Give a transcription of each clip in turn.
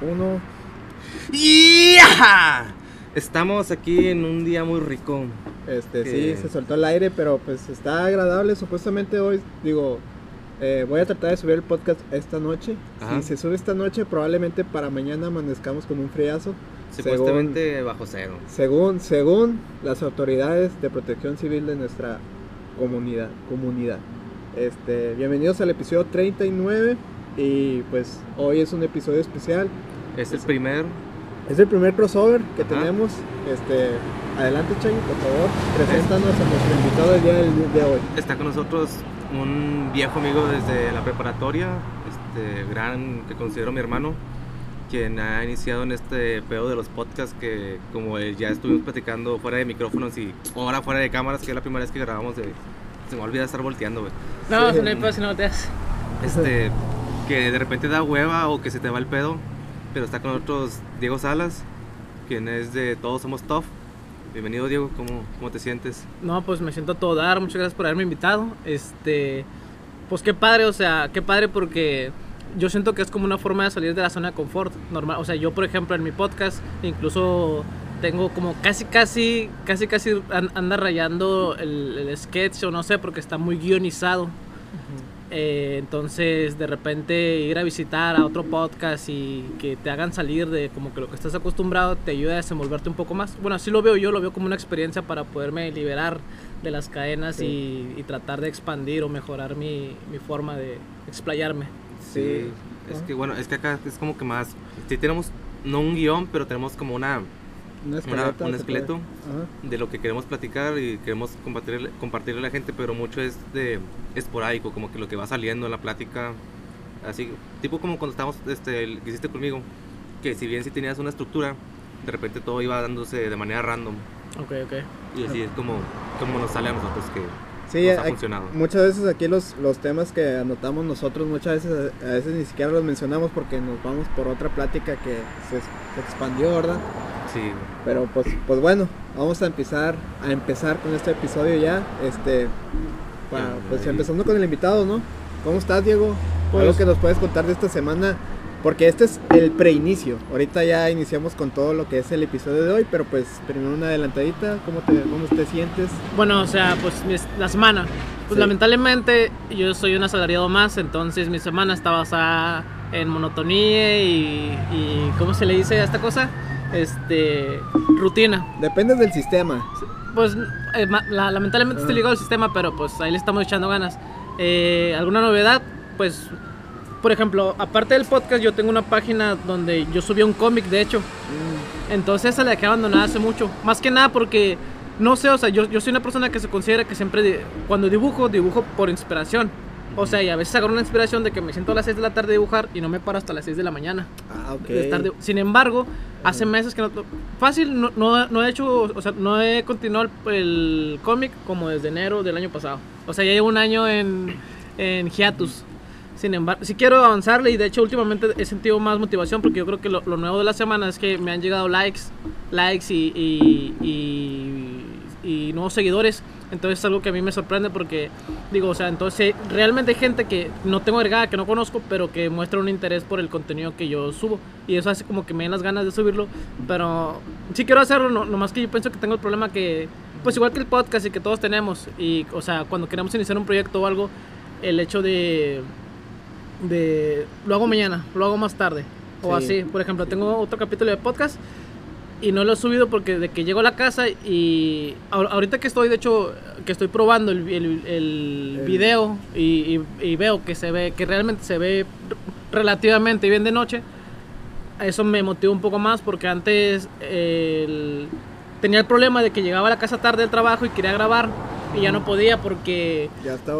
Uno. ¡Ya! Estamos aquí en un día muy rico. Este, Que- sí, se soltó el aire, pero pues está agradable. Supuestamente hoy, digo, eh, voy a tratar de subir el podcast esta noche. Ajá. Si se sube esta noche, probablemente para mañana amanezcamos con un friazo. Supuestamente bajo cero. Según, según las autoridades de protección civil de nuestra comunidad. comunidad. Este, bienvenidos al episodio 39 y pues hoy es un episodio especial. Es el primer. Es el primer crossover que Ajá. tenemos. Este, adelante Chagui, por favor, preséntanos a nuestro invitado del día del- de hoy. Está con nosotros un viejo amigo desde la preparatoria, este gran que considero mi hermano, quien ha iniciado en este pedo de los podcasts que como ya estuvimos platicando fuera de micrófonos y ahora fuera de cámaras, que es la primera vez que grabamos de... Se me olvida estar volteando, güey. No, Sí. no hay pedo si no volteas. Este, que de repente da hueva o que se te va el pedo, pero está con nosotros Diego Salas, quien es de Todos Somos Tough. Bienvenido Diego, ¿cómo, cómo te sientes? No, pues me siento a todo dar. Muchas gracias por haberme invitado. Este, pues qué padre, o sea, qué padre porque yo siento que es como una forma de salir de la zona de confort normal. O sea, yo por ejemplo en mi podcast incluso tengo como casi, casi, casi, casi an- anda rayando el, el sketch o no sé porque está muy guionizado. Eh, entonces, de repente ir a visitar a otro podcast y que te hagan salir de como que lo que estás acostumbrado te ayuda a desenvolverte un poco más. Bueno, así lo veo yo, lo veo como una experiencia para poderme liberar de las cadenas Sí. y, y tratar de expandir o mejorar mi, mi forma de explayarme. Sí. Es que bueno, es que acá es como que más... Sí tenemos, no un guion, pero tenemos como una... Una esqueleto. un esqueleto. Ajá. de lo que queremos platicar y queremos compartirle, compartirle a la gente, pero mucho es de esporádico, como que lo que va saliendo en la plática, así, tipo como cuando estábamos, este, el que hiciste conmigo, que si bien si tenías una estructura, de repente todo iba dándose de manera random, Ok, ok. y así es como, como nos sale a nosotros que Sí, nos ha hay- funcionado. muchas veces aquí los, los temas que anotamos nosotros, muchas veces a veces ni siquiera los mencionamos porque nos vamos por otra plática que se, se expandió, ¿verdad? Sí, Pero pues, pues bueno, vamos a empezar a empezar con este episodio ya. Este, para- Ya, pues empezando con el invitado, ¿no? ¿Cómo estás, Diego? Pues- Algo que nos puedes contar de esta semana, porque este es el preinicio. Ahorita ya iniciamos con todo lo que es el episodio de hoy, pero pues primero una adelantadita. ¿Cómo te, cómo te sientes? Bueno, o sea, pues la semana. Pues Sí. lamentablemente yo soy un asalariado más, entonces mi semana está basada en monotonía y, y ¿cómo se le dice a esta cosa? Este, rutina. Depende del sistema. Pues eh, la- lamentablemente estoy Ah. ligado al sistema, pero pues ahí le estamos echando ganas. Eh, ¿Alguna novedad? Pues, por ejemplo, aparte del podcast, yo tengo una página donde yo subí un cómic, de hecho. Entonces esa la dejé abandonada hace mucho. Más que nada porque, no sé, o sea, yo, yo soy una persona que se considera que siempre, cuando dibujo, dibujo por inspiración. O sea, y a veces agarro una inspiración de que me siento a las 6 de la tarde a dibujar y no me paro hasta las 6 de la mañana. Ah, ok. de- Sin embargo, hace meses que no... Fácil, no, no, no he hecho, o sea, no he continuado el, el cómic como desde enero del año pasado. O sea, ya llevo un año en, en hiatus. Sin embargo, sí quiero avanzarle y de hecho últimamente he sentido más motivación porque yo creo que lo, lo nuevo de la semana es que me han llegado likes, likes y, y, y- y nuevos seguidores. Entonces es algo que a mí me sorprende porque digo, o sea, entonces realmente hay gente que no tengo agregada, que no conozco, pero que muestra un interés por el contenido que yo subo. Y eso hace como que me den las ganas de subirlo. Pero sí quiero hacerlo, no, nomás que yo pienso que tengo el problema que, pues igual que el podcast y que todos tenemos, y o sea, cuando queremos iniciar un proyecto o algo, el hecho de de lo hago mañana, lo hago más tarde o Sí. así. Por ejemplo, tengo otro capítulo de podcast y no lo he subido porque de que llego a la casa y ahor- ahorita que estoy, de hecho, que estoy probando el, el- el El- video y, y- y veo que se ve, que realmente se ve relativamente bien de noche, eso me motiva un poco más porque antes el- tenía el problema de que llegaba a la casa tarde del trabajo y quería grabar y ya no podía porque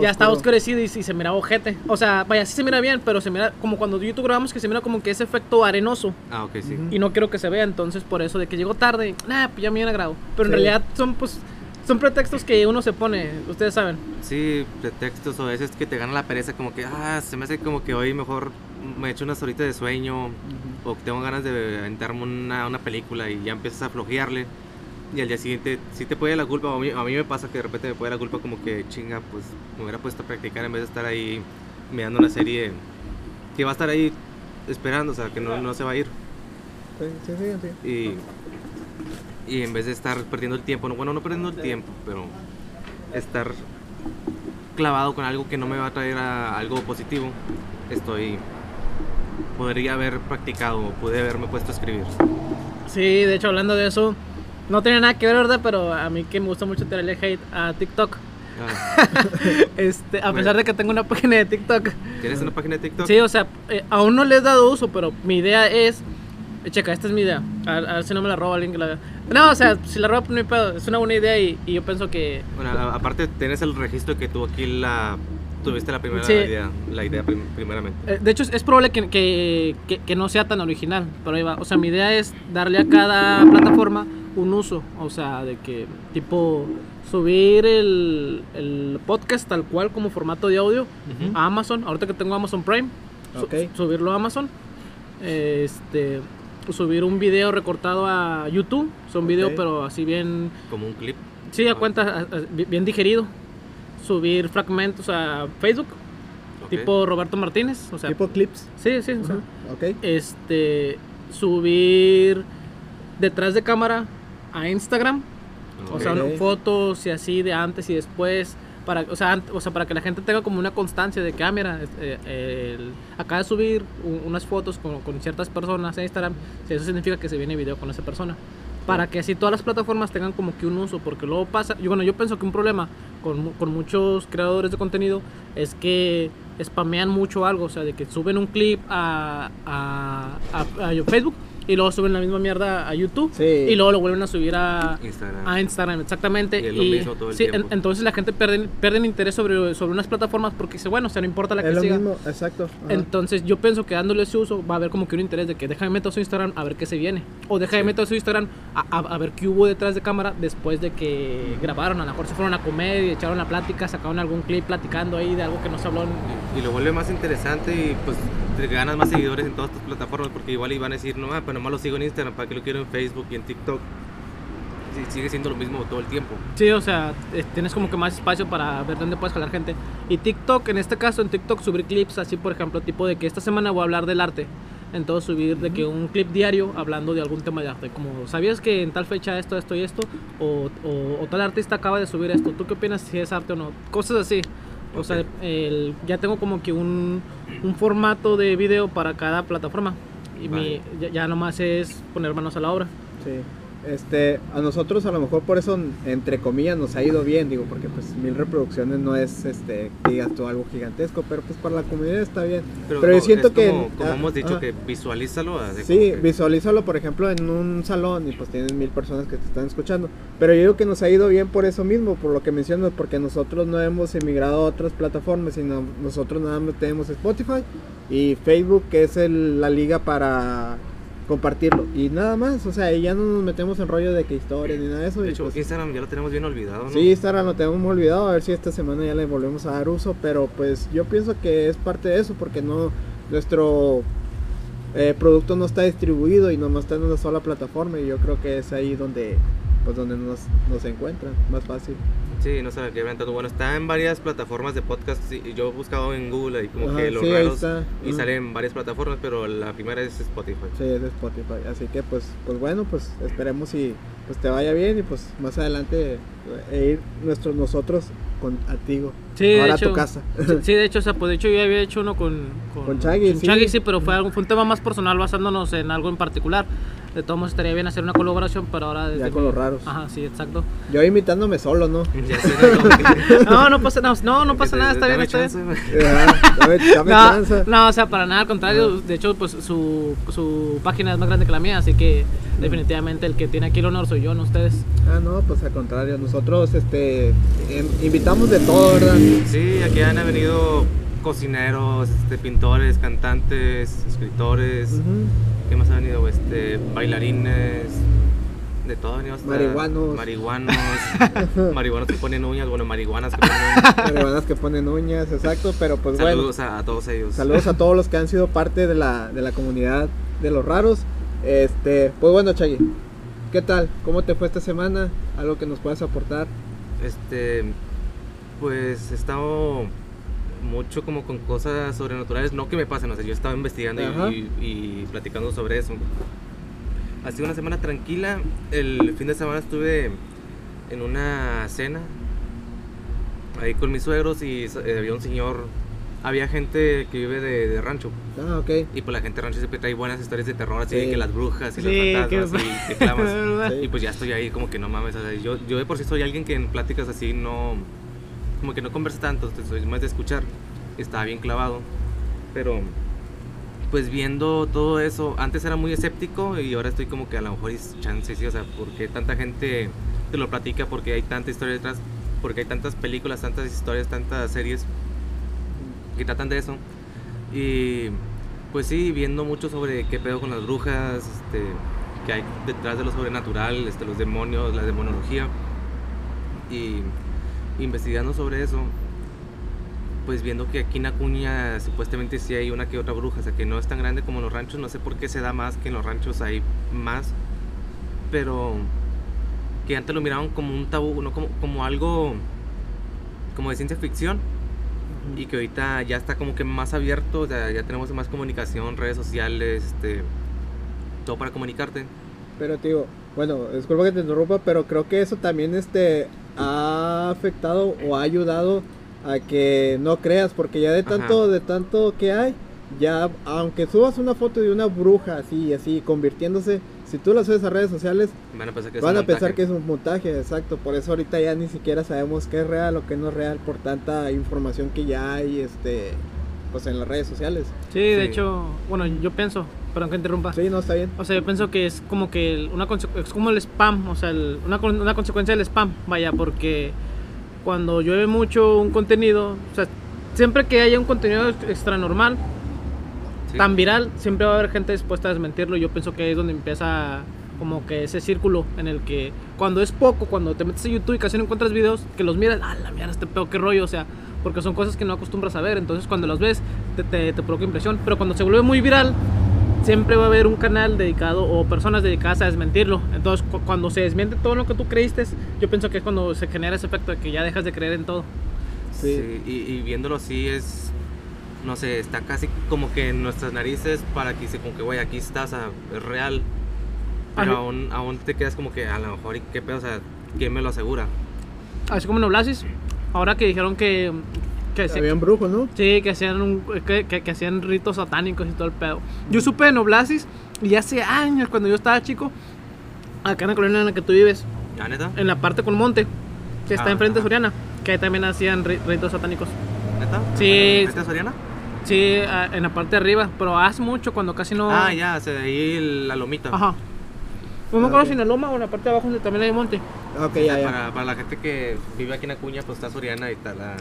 Ya estaba oscurecido y, y se miraba ojete. O sea, vaya, sí se mira bien, pero se mira como cuando YouTube grabamos que se mira como que ese efecto arenoso. ah, ok, sí. Y no quiero que se vea, entonces por eso de que llegó tarde, nah, pues ya mañana grabo. Pero en realidad son pues son pretextos que uno se pone, ustedes saben. Sí, pretextos o a veces que te gana la pereza, como que, ah, se me hace como que hoy mejor me echo unas horitas de sueño o que tengo ganas de aventarme una, una película y ya empiezas a flojearle. Y al día siguiente sí te puede la culpa, a mí, a mí me pasa que de repente me puede la culpa como que chinga, pues me hubiera puesto a practicar en vez de estar ahí mirando una serie que va a estar ahí esperando, o sea, que no, no se va a ir. Sí, sí, sí, sí. Y, y en vez de estar perdiendo el tiempo, no, bueno, no perdiendo el tiempo, pero estar clavado con algo que no me va a traer a algo positivo, estoy podría haber practicado, pude haberme puesto a escribir. Sí, de hecho, hablando de eso, no tiene nada que ver, ¿verdad? Pero a mí que me gusta mucho tirarle hate a TikTok. Ah, este, a pesar de que tengo una página de TikTok. ¿Tienes una página de TikTok? Sí, o sea, eh, aún no le he dado uso, pero mi idea es. eh, Checa, esta es mi idea. A, a ver si no me la roba alguien que la vea. No, o sea, si la roba, no hay pedo. Es una buena idea y, y yo pienso que. Bueno, aparte tienes el registro que tú aquí la tuviste la primera Sí. idea, la idea prim- primeramente. eh, de hecho, es, probable que, que, que- que no sea tan original, pero ahí va. O sea, mi idea es darle a cada plataforma un uso. O sea, de que, tipo, subir el, el podcast tal cual como formato de audio a Amazon. Ahorita que tengo Amazon Prime, su- subirlo a Amazon. Este, subir un video recortado a YouTube. Son videos, Ok. pero así bien. Como un clip. Sí, a cuenta, a- a- bi- bien digerido. Subir fragmentos a Facebook, ok. tipo Roberto Martínez. O sea, Tipo clips. sí, sí. o sea, Ujú, Ok. este, subir detrás de cámara a Instagram. O sea, no- fotos y así de antes y después. Para, o, sea, o sea, para que la gente tenga como una constancia de que, ah, mira, este, eh, el- acaba de subir unas fotos con, con ciertas personas en Instagram. sí, Eso significa que se viene video con esa persona. Para que así todas las plataformas tengan como que un uso. Porque luego pasa. Yo, bueno, yo pienso que un problema con, con muchos creadores de contenido es que spamean mucho algo. O sea, de que suben un clip a, a, a- a Facebook y luego suben la misma mierda a YouTube. Sí. Y luego lo vuelven a subir a, Instagram. a Instagram, exactamente. Y es lo mismo todo el sí, en- entonces la gente pierde, pierde interés sobre, sobre unas plataformas porque dice, bueno, o sea, no importa la Es que lo siga. mismo, exacto. ajá. Entonces yo pienso que dándole ese uso va a haber como que un interés de que déjame meter a su Instagram a ver qué se viene. O déjame meter a su Instagram a, a- a ver qué hubo detrás de cámara después de que grabaron. A lo mejor se fueron a comer y echaron la plática, sacaron algún clip platicando ahí de algo que no se habló. en- Y lo vuelve más interesante y pues te ganas más seguidores en todas tus plataformas porque igual iban a decir, no, ah, pero nomás lo sigo en Instagram, ¿para qué lo quiero en Facebook y en TikTok? Sí, sigue siendo lo mismo todo el tiempo. Sí, o sea, tienes como que más espacio para ver dónde puedes jalar gente. Y TikTok, en este caso, en TikTok subir clips así, por ejemplo, tipo de que esta semana voy a hablar del arte. Entonces subir de que un clip diario hablando de algún tema de arte. Como, ¿sabías que en tal fecha esto, esto y esto? O, o- o tal artista acaba de subir esto. ¿Tú qué opinas si es arte o no? Cosas así. O sea, Ok. el- ya tengo como que un, un formato de video para cada plataforma. Y mi, ya, ya nomás es poner manos a la obra. Sí. Este, a nosotros a lo mejor por eso, entre comillas, nos ha ido bien, digo, porque pues mil reproducciones no es, este, digas tú algo gigantesco, pero pues para la comunidad está bien. Pero, yo co- siento es que... Como, ah, hemos dicho, ajá. que visualízalo. así Sí, que- visualízalo, por ejemplo, en un salón y pues tienes mil personas que te están escuchando. Pero yo digo que nos ha ido bien por eso mismo, por lo que mencionas, porque nosotros no hemos emigrado a otras plataformas, sino nosotros nada más tenemos Spotify y Facebook, que es el- la liga para compartirlo. Y nada más, o sea, ya no nos metemos en rollo de que historias ni nada de eso. De hecho, pues, Instagram ya lo tenemos bien olvidado, ¿no? Sí, Instagram lo tenemos muy olvidado, a ver si esta semana ya le volvemos a dar uso, pero pues yo pienso que es parte de eso, porque no nuestro eh, producto no está distribuido y nomás está en una sola plataforma y yo creo que es ahí donde pues donde nos, nos encuentran, más fácil. Sí, no sé qué tanto. Bueno, está en varias plataformas de podcast. sí, y yo he buscado en Google y como Ajá, que los sí, raros. está. Y Ujú. sale en varias plataformas, pero la primera es Spotify. Sí, es Spotify, así que pues pues bueno, pues esperemos y pues te vaya bien y pues más adelante eh, ir nuestros nosotros contigo. Sí, de ahora hecho. tu casa. Sí, sí, de hecho, o sea, pues de hecho yo había hecho uno con, Con Chagui, sí. Chagui, sí, pero fue, algo, fue un tema más personal basándonos en algo en particular. De todos modos estaría bien hacer una colaboración, pero ahora desde Ya con mi- los raros. Ajá, sí, exacto. Yo imitándome solo, ¿no? ¿no? No, pasa nada, no, no pasa nada, está bien, está bien. No, no, o sea, para nada, al contrario. De hecho, pues su, su página es más grande que la mía, así que definitivamente el que tiene aquí el honor soy yo, no ustedes. Ah, no, pues al contrario, nosotros este em- invitamos de todo, ¿verdad? Sí, aquí han venido cocineros, este, pintores, cantantes, escritores. ¿Qué más ha venido? Este, bailarines. De todo ha venido hasta Marihuanos. Marihuanos. marihuanos que ponen uñas, bueno, marihuanas que ponen uñas. Hermanas que ponen uñas, exacto, pero pues bueno. Saludos a, a todos ellos. Saludos a todos los que han sido parte de la, de la comunidad de los raros. Este, pues bueno, Chagui, ¿qué tal? ¿Cómo te fue esta semana? ¿Algo que nos puedas aportar? Este, pues he estado mucho como con cosas sobrenaturales, no que me pasen, o sea, yo estaba investigando y- Ajá. y, y platicando sobre eso. ha sido una semana tranquila. El fin de semana estuve en una cena ahí con mis suegros y eh, había un señor, había gente que vive de, de rancho. Ah, ok. Y pues la gente de rancho siempre trae buenas historias de terror, así Sí. de que las brujas y Sí, los que- fantasmas y te clavas. Sí. Y pues ya estoy ahí como que no mames, o sea, yo, yo de por sí soy alguien que en pláticas así no, como que no conversa tanto, soy más de escuchar, estaba bien clavado, pero pues viendo todo eso, antes era muy escéptico y ahora estoy como que a lo mejor es chance, sí, o sea, porque tanta gente te lo platica, porque hay tanta historia detrás, porque hay tantas películas, tantas historias, tantas series que tratan de eso. Y pues sí, viendo mucho sobre qué pedo con las brujas, este, que hay detrás de lo sobrenatural, este, los demonios, la demonología. Y investigando sobre eso, pues viendo que aquí en Acuña supuestamente sí hay una que otra bruja, o sea que no es tan grande como en los ranchos, no sé por qué se da más que en los ranchos hay más, pero que antes lo miraban como un tabú, no como, como algo como de ciencia ficción y que ahorita ya está como que más abierto, ya tenemos más comunicación, redes sociales, este, todo para comunicarte. Pero te digo, bueno, disculpa que te interrumpa, pero creo que eso también este ha afectado o ha ayudado a que no creas, porque ya de Ajá. tanto, de tanto que hay, ya aunque subas una foto de una bruja así, así, convirtiéndose, si tú la subes a redes sociales, Van a pensar que es van un a pensar montaje. que es un montaje, exacto. Por eso ahorita ya ni siquiera sabemos qué es real o qué no es real por tanta información que ya hay, este, pues en las redes sociales. Sí, de Sí. hecho, bueno, yo pienso, perdón que interrumpa. Sí, no está bien. O sea, yo pienso que es como que el- una es como el spam, o sea, el- una, una consecuencia del spam, vaya, porque cuando llueve mucho un contenido, o sea, siempre que haya un contenido ex- extra normal, Sí. tan viral, siempre va a haber gente dispuesta a desmentirlo. Yo pienso que ahí es donde empieza como que ese círculo en el que cuando es poco, cuando te metes a YouTube y casi no encuentras videos, que los miras, ah, la mierda, este pedo, qué rollo, o sea, porque son cosas que no acostumbras a ver, entonces cuando los ves te, te, te provoca impresión, pero cuando se vuelve muy viral, siempre va a haber un canal dedicado o personas dedicadas a desmentirlo. Entonces, cu- cuando se desmiente todo lo que tú creíste, yo pienso que es cuando se genera ese efecto de que ya dejas de creer en todo. Sí. Sí, y, y viéndolo así es, no sé, está casi como que en nuestras narices para que dice como que, güey, aquí estás, es real. Pero Ajá. aún, aún te quedas como que a lo mejor, ¿y qué pedo? O sea, ¿quién me lo asegura? Así como en Oblasis, ahora que dijeron que, que se- Habían brujos, ¿no? Sí, que hacían, un- que, que- que hacían ritos satánicos y todo el pedo. Yo supe de Noblasis y hace años, cuando yo estaba chico, acá en la colonia en la que tú vives, ¿Ya neta? en la parte con monte, que está Ah, enfrente de ajá. Soriana, que ahí también hacían ri- ritos satánicos. ¿Neta? Sí. ¿Neta Soriana? Sí, en la parte de arriba, pero hace mucho, cuando casi no... Ah, ya, o sea, ahí la lomita. Ajá. No me Ah, acuerdo si en la loma o en la parte de abajo donde también hay monte. Ah, Ok, ya, ya. Para, para la gente que vive aquí en Acuña, pues está Soriana y está la,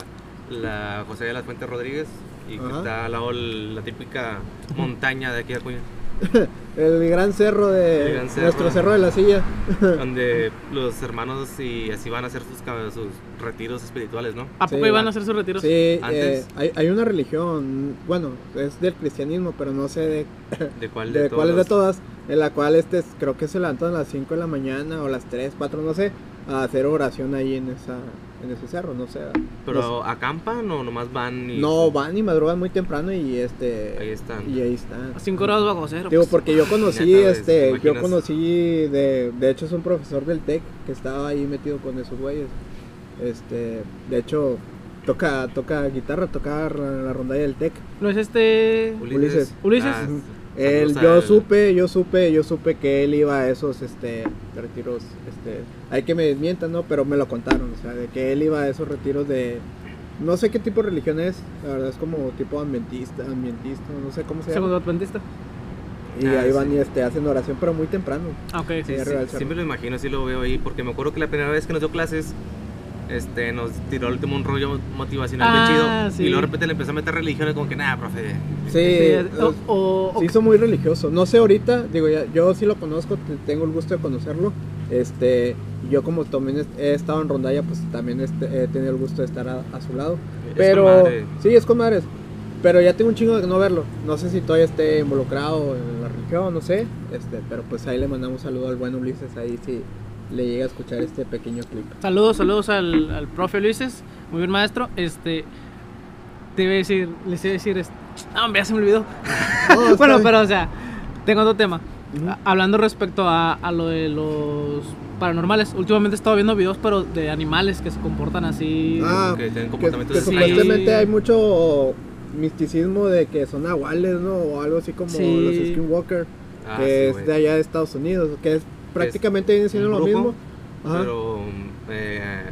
la José de las Fuentes Rodríguez. Y Ajá. está al lado la típica montaña de aquí de Acuña. El gran cerro de El gran cerro. nuestro cerro de la silla. donde los hermanos y así van a hacer sus, sus retiros espirituales, ¿no? ¿A poco Sí, iban a hacer sus retiros? Sí, eh, Antes. hay, hay una religión, bueno, es del cristianismo, pero no sé de, ¿De cuál de, de, cuál es de todos? todas, en la cual este es- creo que se levantan a las 5 de la mañana o las 3, 4, no sé, a hacer oración ahí en esa en ese cerro, no sé. ¿Pero acampan o nomás van y No, van y madrugan muy temprano y este ahí están? y ahí están. A 5 grados bajo cero. Digo, pues. porque yo conocí, Neta, ¿ves? ¿Te este, yo conocí, de, de hecho es un profesor del TEC que estaba ahí metido con esos güeyes. Este, de hecho, toca, toca guitarra, toca la rondalla del TEC. ¿No es este...? Ulises. Ulises. Ah, Él, yo supe, yo supe, yo supe que él iba a esos, este, retiros, este, hay que me desmientan, ¿no? Pero me lo contaron, o sea, de que él iba a esos retiros de, no sé qué tipo de religión es, la verdad es como tipo ambientista, ambientista, no sé cómo se Segundo llama. adventista. Y Ah, ahí van sí. y este, hacen oración, pero muy temprano. Ah, ok. Sí, Sí, sí, me lo imagino, sí lo veo ahí, porque me acuerdo que la primera vez que nos dio clases, este, nos tiró el último un rollo motivacional Ah, bien chido, sí. y luego de repente le empezó a meter religiones como que, nada, profe, Sí, Sí, o, o- se hizo muy religioso. No sé ahorita, digo, ya, yo sí lo conozco, te- tengo el gusto de conocerlo. Este, yo como también he estado en rondalla, pues también este, he tenido el gusto de estar a, a su lado. Es Pero con madre. sí, es con madres. Pero ya tengo un chingo de no verlo. No sé si todavía esté involucrado en la religión, no sé. Este, pero pues ahí le mandamos un saludo al buen Ulises ahí si le llega a escuchar este pequeño clip. Saludos, saludos al, al profe Luises, muy bien maestro. Este, te iba a decir, les iba a decir, este, ah, hombre, ya se me olvidó. No, bueno, bien. pero o sea, tengo otro tema. Ujú. A- Hablando respecto a, a lo de los paranormales, últimamente he estado viendo videos, pero de animales que se comportan así. Ah, que tienen comportamientos que extraños. supuestamente hay mucho misticismo de que son nahuales, ¿no? O algo así como Sí. los Skinwalker, Ah, que sí, es güey. de allá de Estados Unidos, que es prácticamente viene siendo lo mismo. Ajá. Pero eh,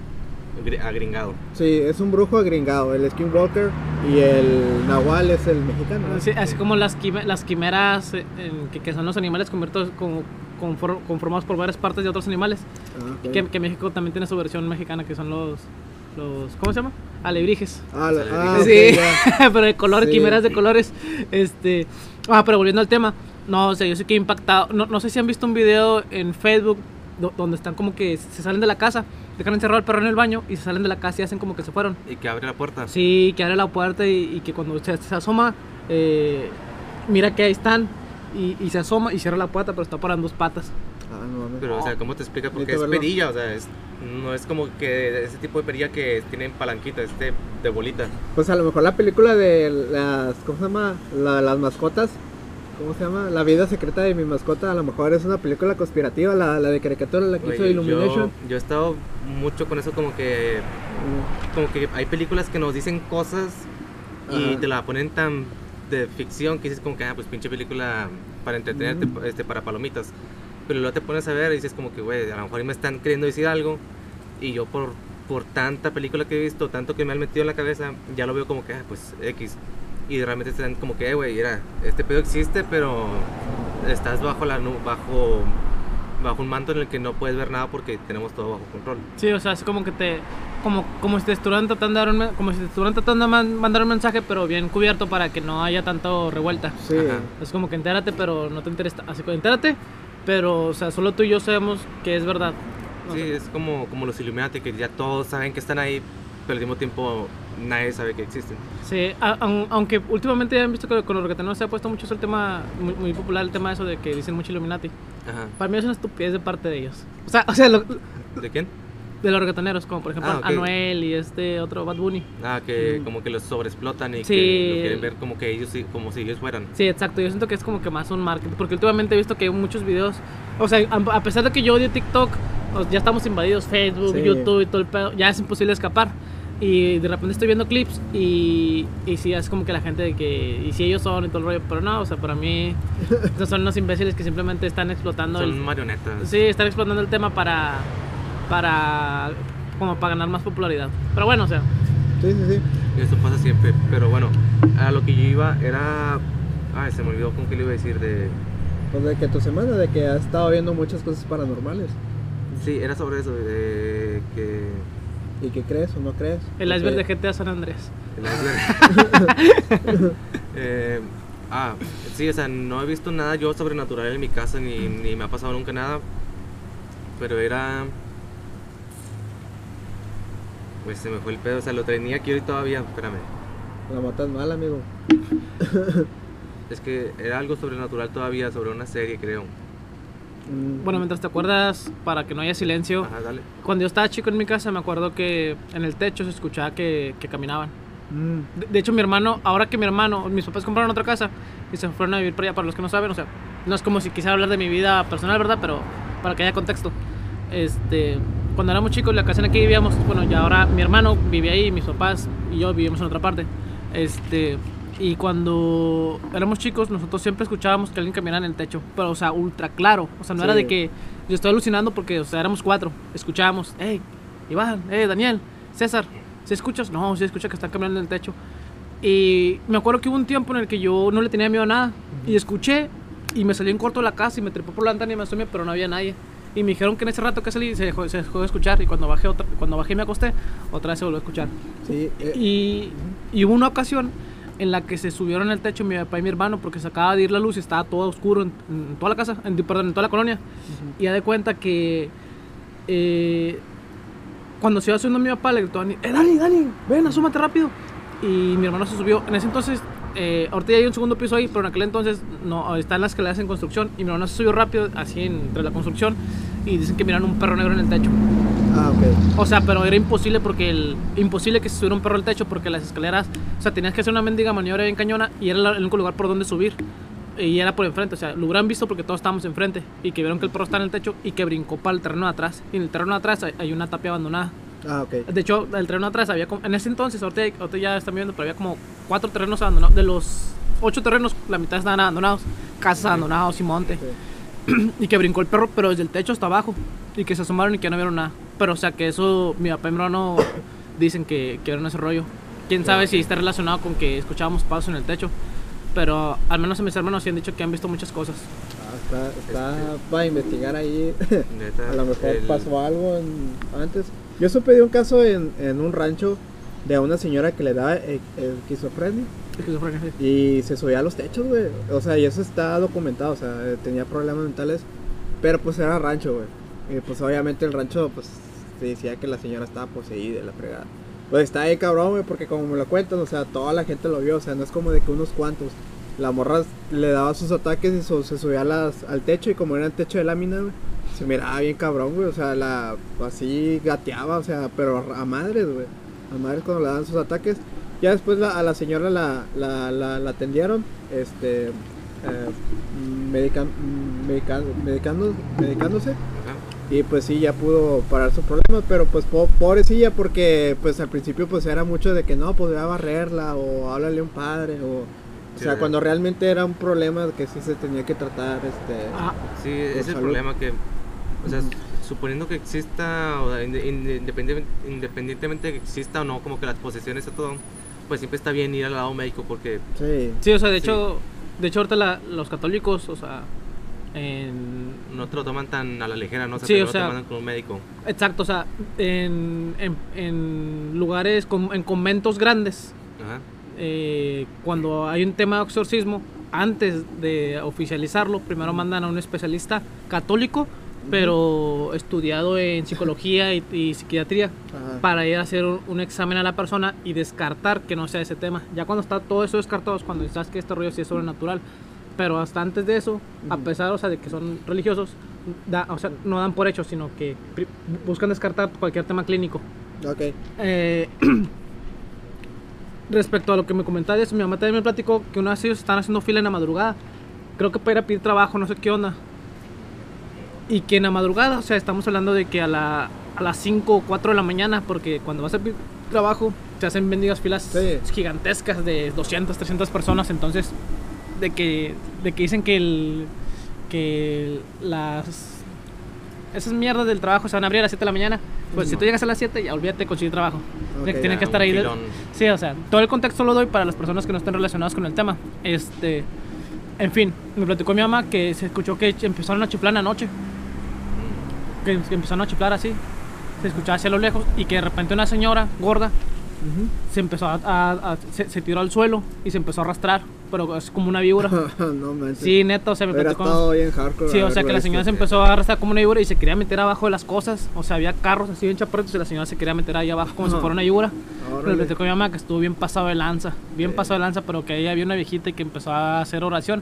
gri- agringado. Sí, es un brujo agringado, el Skinwalker y el nahual es el mexicano. ¿no? Así, como las, las quimeras, eh, en- que, que son los animales convertidos con, confor- conformados por varias partes de otros animales. Ah. Que, que México también tiene su versión mexicana, que son los. los ¿Cómo se llama? Alebrijes. Ah, la- ah, ok, sí, ya. pero de colores, Sí. quimeras de colores. Este. Ah, pero volviendo al tema. No, o sea, yo sé que he impactado. No, no sé si han visto un video en Facebook do- donde están como que se salen de la casa, dejan encerrado al perro en el baño y se salen de la casa y hacen como que se fueron. Y que abre la puerta. Sí, que abre la puerta y, y que cuando se, se asoma, eh, mira que ahí están y, y se asoma y cierra la puerta, pero está parando dos patas. Ah, no mames. Pero, o sea, ¿cómo te explica? Porque es verlo. perilla, o sea, es, no es como que ese tipo de perilla que tienen palanquita, este de bolita. Pues a lo mejor la película de las, ¿cómo se llama? La- las mascotas, ¿cómo se llama? La vida secreta de mi mascota, a lo mejor es una película conspirativa, la, la de caricatura, la que hizo Güey, Illumination. Yo, yo he estado mucho con eso como que como que hay películas que nos dicen cosas y Ajá. te la ponen tan de ficción que dices como que ah pues pinche película para entretenerte Mm. este para palomitas pero luego te pones a ver y dices como que güey a lo mejor me están queriendo decir algo y yo por por tanta película que he visto tanto que me han metido en la cabeza ya lo veo como que ah pues x y realmente te dan como que eh, güey mira este pedo existe pero estás bajo la nu- bajo bajo un manto en el que no puedes ver nada porque tenemos todo bajo control Sí, o sea, es como que te. Como, como si te estuvieran tratando de dar un, como si te estuvieran tratando de man- mandar un mensaje, pero bien cubierto para que no haya tanto revuelta. Sí, Ajá. Es como que entérate, pero no te interesa. Así que entérate, pero, o sea, solo tú y yo sabemos que es verdad. O Sí, sea, es como, como los Illuminati, que ya todos saben que están ahí, pero al mismo tiempo nadie sabe que existen. Sí, a- aun- aunque últimamente ya han visto que con los reggaetoneros se ha puesto mucho eso el tema, muy, muy popular el tema eso de que dicen mucho Illuminati. Ajá. Para mí es una estupidez de parte de ellos. O sea, o sea lo- ¿De quién? de los reggaetoneros, como por ejemplo Ah, ok. Anuel y este otro Bad Bunny. Ah, que Mm. como que los sobreexplotan y Sí. que lo quieren ver como que ellos como si ellos fueran. Sí, exacto. Yo siento que es como que más un marketing. Porque últimamente he visto que hay muchos videos. O sea, a a pesar de que yo odio TikTok, o- ya estamos invadidos Facebook, Sí. YouTube y todo el pedo. Ya es imposible escapar. Y de repente estoy viendo clips y, y sí, es como que la gente de que. Y si ellos son y todo el rollo. Pero no, o sea, para mí. Esos son unos imbéciles que simplemente están explotando Son el. marionetas. Sí, están explotando el tema para. Para. Como para ganar más popularidad. Pero bueno, o sea. sí, sí, sí. Y Eso pasa siempre. Pero bueno, a lo que yo iba era... Ay, se me olvidó con qué le iba a decir de... Pues de que tu semana, de que has estado viendo muchas cosas paranormales. Sí, era sobre eso, de que... ¿Y qué crees o no crees? El iceberg de GTA San Andrés. El iceberg. Eh, ah, sí, o sea, no he visto nada yo sobrenatural en mi casa, ni, ni me ha pasado nunca nada. Pero era. Pues se me fue el pedo, o sea, lo tenía aquí hoy todavía, espérame. La matas mal, amigo. Es que era algo sobrenatural todavía, sobre una serie, creo. Mm, Bueno, mientras te acuerdas, para que no haya silencio. Ajá, dale. Cuando yo estaba chico en mi casa, me acuerdo que en el techo se escuchaba que, que caminaban. mm, De, de hecho, mi hermano, ahora que mi hermano, mis papás compraron otra casa y se fueron a vivir para allá, para los que no saben, o sea, no es como si quisiera hablar de mi vida personal, ¿verdad? Pero para que haya contexto. Este, cuando éramos chicos, la casa en la que vivíamos, bueno, ya ahora mi hermano vivía ahí, mis papás y yo vivimos en otra parte. Este, y cuando éramos chicos, nosotros siempre escuchábamos que alguien caminaba en el techo, pero, o sea, ultra claro. O sea, no era Sí. de que yo estoy alucinando porque, o sea, éramos cuatro. Escuchábamos, hey, Iván, hey, Daniel, César, ¿se escuchas? No, sí escucha que están caminando en el techo. Y me acuerdo que hubo un tiempo en el que yo no le tenía miedo a nada. Y escuché y me salí en corto de la casa y me trepó por la ventana y me asomé, pero no había nadie. Y me dijeron que en ese rato que salí se dejó, se dejó de escuchar. Y cuando bajé, otra, cuando bajé y me acosté, otra vez se volvió a escuchar. sí, eh, Y, y hubo una ocasión en la que se subieron al techo mi papá y mi hermano porque se acaba de ir la luz y estaba todo oscuro en, en toda la casa, en, perdón, en toda la colonia. Y ya de cuenta que eh, cuando se iba subiendo mi papá le gritó a Dani, ¡Eh, Dani, Dani! ¡Ven, asómate rápido! Y mi hermano se subió. En ese entonces, eh, ahorita ya hay un segundo piso ahí, pero en aquel entonces no, están las escaleras en construcción. Y mi hermano se subió rápido, así entre la construcción. Y dicen que miraron un perro negro en el techo. Ah, ok. O sea, pero era imposible porque el imposible que se subiera un perro al techo porque las escaleras, o sea, tenías que hacer una mendiga maniobra bien cañona y era el único lugar por donde subir. y era por enfrente, o sea, lo hubieran visto porque todos estábamos enfrente y que vieron que el perro está en el techo y que brincó para el terreno de atrás. Y en el terreno de atrás hay, hay una tapia abandonada. Ah, ok. De hecho, el terreno de atrás había, como- en ese entonces, ahorita, ahorita ya están viendo, pero había como cuatro terrenos abandonados. De los ocho terrenos, la mitad estaban abandonados, casas abandonados y monte. Sí. Y que brincó el perro, pero desde el techo hasta abajo. Y que se asomaron y que no vieron nada. Pero, o sea, que eso, mi papá y mi hermano dicen que, que vieron ese rollo. Quién sabe si está relacionado con que escuchábamos pasos en el techo. Pero al menos mis hermanos sí han dicho que han visto muchas cosas. Ah, está está para investigar ahí. Neta, A lo mejor el- pasó algo en- antes. Yo supe de un caso en, en un rancho de una señora que le daba e- esquizofrenia Esquizofrenia, sí. y se subía a los techos, güey. O sea, y eso está documentado, o sea, eh, tenía problemas mentales, pero pues era rancho, güey. Y pues obviamente el rancho, pues se decía que la señora estaba poseída, la fregada. Pues está ahí cabrón, güey, porque como me lo cuentan, o sea, toda la gente lo vio, o sea, no es como de que unos cuantos. La morra le daba sus ataques y su- se subía al techo y como era el techo de lámina, güey, se miraba bien cabrón, güey, o sea, la así gateaba, o sea, pero a madres, güey. A madres cuando le daban sus ataques. Ya después la- a la señora la, la, la, atendieron, este, eh, medicándose. Y pues sí, ya pudo parar sus problemas, pero pues po- pobrecilla porque pues al principio pues era mucho de que no, pues voy a barrerla o háblale a un padre o... O sea, Sí. cuando realmente era un problema que sí se tenía que tratar, este... Ah, Sí, es el problema que, o sea, suponiendo que exista, o independientemente, independientemente de que exista o no, como que las posesiones y todo, pues siempre está bien ir al lado médico porque, Sí, sí, o sea, de Sí. hecho, de hecho ahorita la- los católicos, o sea, en, no te lo toman tan a la ligera, ¿no? O sea, Sí, te o lo sea- toman con un médico. Exacto, o sea, en, en, en lugares, con- en conventos grandes, Ajá. eh, cuando hay un tema de exorcismo, antes de oficializarlo, primero mandan a un especialista católico, pero estudiado en psicología y, y psiquiatría, ajá. para ir a hacer un, un examen a la persona y descartar que no sea ese tema. Ya cuando está todo eso descartado es cuando sabes que este rollo sí es sobrenatural. Pero hasta antes de eso, a pesar o sea, de que son religiosos, da- o sea, no dan por hecho, sino que buscan descartar cualquier tema clínico. Ok. Eh, respecto a lo que me comentaba de eso, mi mamá también me platicó que una vez ellos están haciendo fila en la madrugada. Creo que para ir a pedir trabajo, no sé qué onda. Y que en la madrugada, o sea, estamos hablando de que a, la, a las 5 o 4 de la mañana, porque cuando vas a pedir trabajo, se hacen bendigas filas Sí. gigantescas de 200, 300 personas. Entonces, de que, de que dicen que, el, que las esas mierdas del trabajo se van a abrir a las 7 de la mañana. Pues si tú llegas a las 7, ya olvídate de conseguir trabajo. Que tienen que estar ahí. de-. Sí, o sea, todo el contexto lo doy para las personas que no estén relacionadas con el tema. Este, en fin, me platicó mi mamá que se escuchó que empezaron a chiflar en la noche. Que, que empezaron a chiflar así. Se escuchaba hacia lo lejos y que de repente una señora gorda Se empezó a, a- a- se, se tiró al suelo y se empezó a arrastrar, pero es como una víbora. no manches. Sí, neta, o sea, me platicó. estado bien hardcore. Sí, o sea que la señora se empezó a arrastrar como una víbora y se quería meter abajo de las cosas. O sea, había carros así bien chaparritos y la señora se quería meter ahí abajo como si fuera una víbora. Órale. Me platicó mi mamá que estuvo bien pasado de lanza, bien Sí. pasado de lanza, pero que ahí había una viejita y que empezó a hacer oración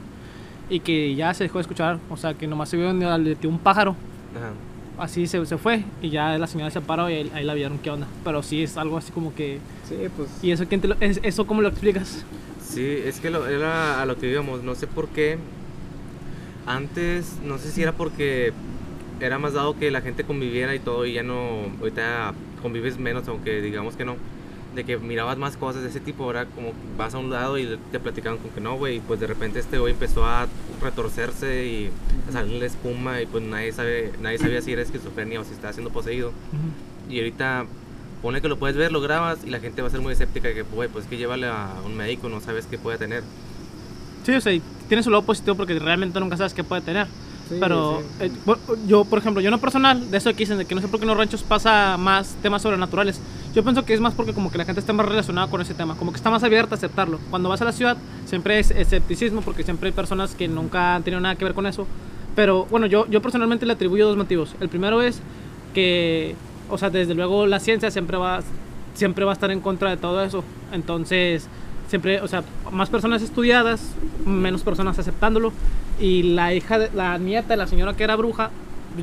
y que ya se dejó de escuchar. O sea, que nomás se vio donde le un pájaro. Ajá. Así se, se fue y ya la señora se paró y ahí, ahí la vieron qué onda. Pero sí es algo así como que. Sí, pues. ¿Y eso quién te lo, es- eso cómo lo explicas? Sí, es que lo- era a lo que íbamos, no sé por qué. Antes, no sé si era porque era más dado que la gente conviviera y todo, y ya no, ahorita convives menos, aunque digamos que no. De que mirabas más cosas de ese tipo, ahora como vas a un lado y te platicaban con que no, güey, y pues de repente este güey empezó a retorcerse y a salirle espuma, y pues nadie, sabe, nadie sabía si era esquizofrenia o si estaba siendo poseído. Y ahorita pone que lo puedes ver, lo grabas y la gente va a ser muy escéptica de que, güey, pues que llévale a un médico, no sabes qué puede tener. Sí, o sea, tiene su lado positivo porque realmente nunca sabes qué puede tener. Sí, Pero sí. eh, yo, por ejemplo, yo en lo personal, de eso que dicen de que no sé por qué en los ranchos pasa más temas sobrenaturales. Yo pienso que es más porque como que la gente está más relacionada con ese tema, como que está más abierta a aceptarlo. Cuando vas a la ciudad siempre es escepticismo porque siempre hay personas que nunca han tenido nada que ver con eso. Pero bueno, yo, yo personalmente le atribuyo dos motivos. El primero es que, o sea, desde luego la ciencia siempre va, siempre va a estar en contra de todo eso. Entonces, siempre, o sea, más personas estudiadas, menos personas aceptándolo. Y la hija, de, la nieta de la señora que era bruja,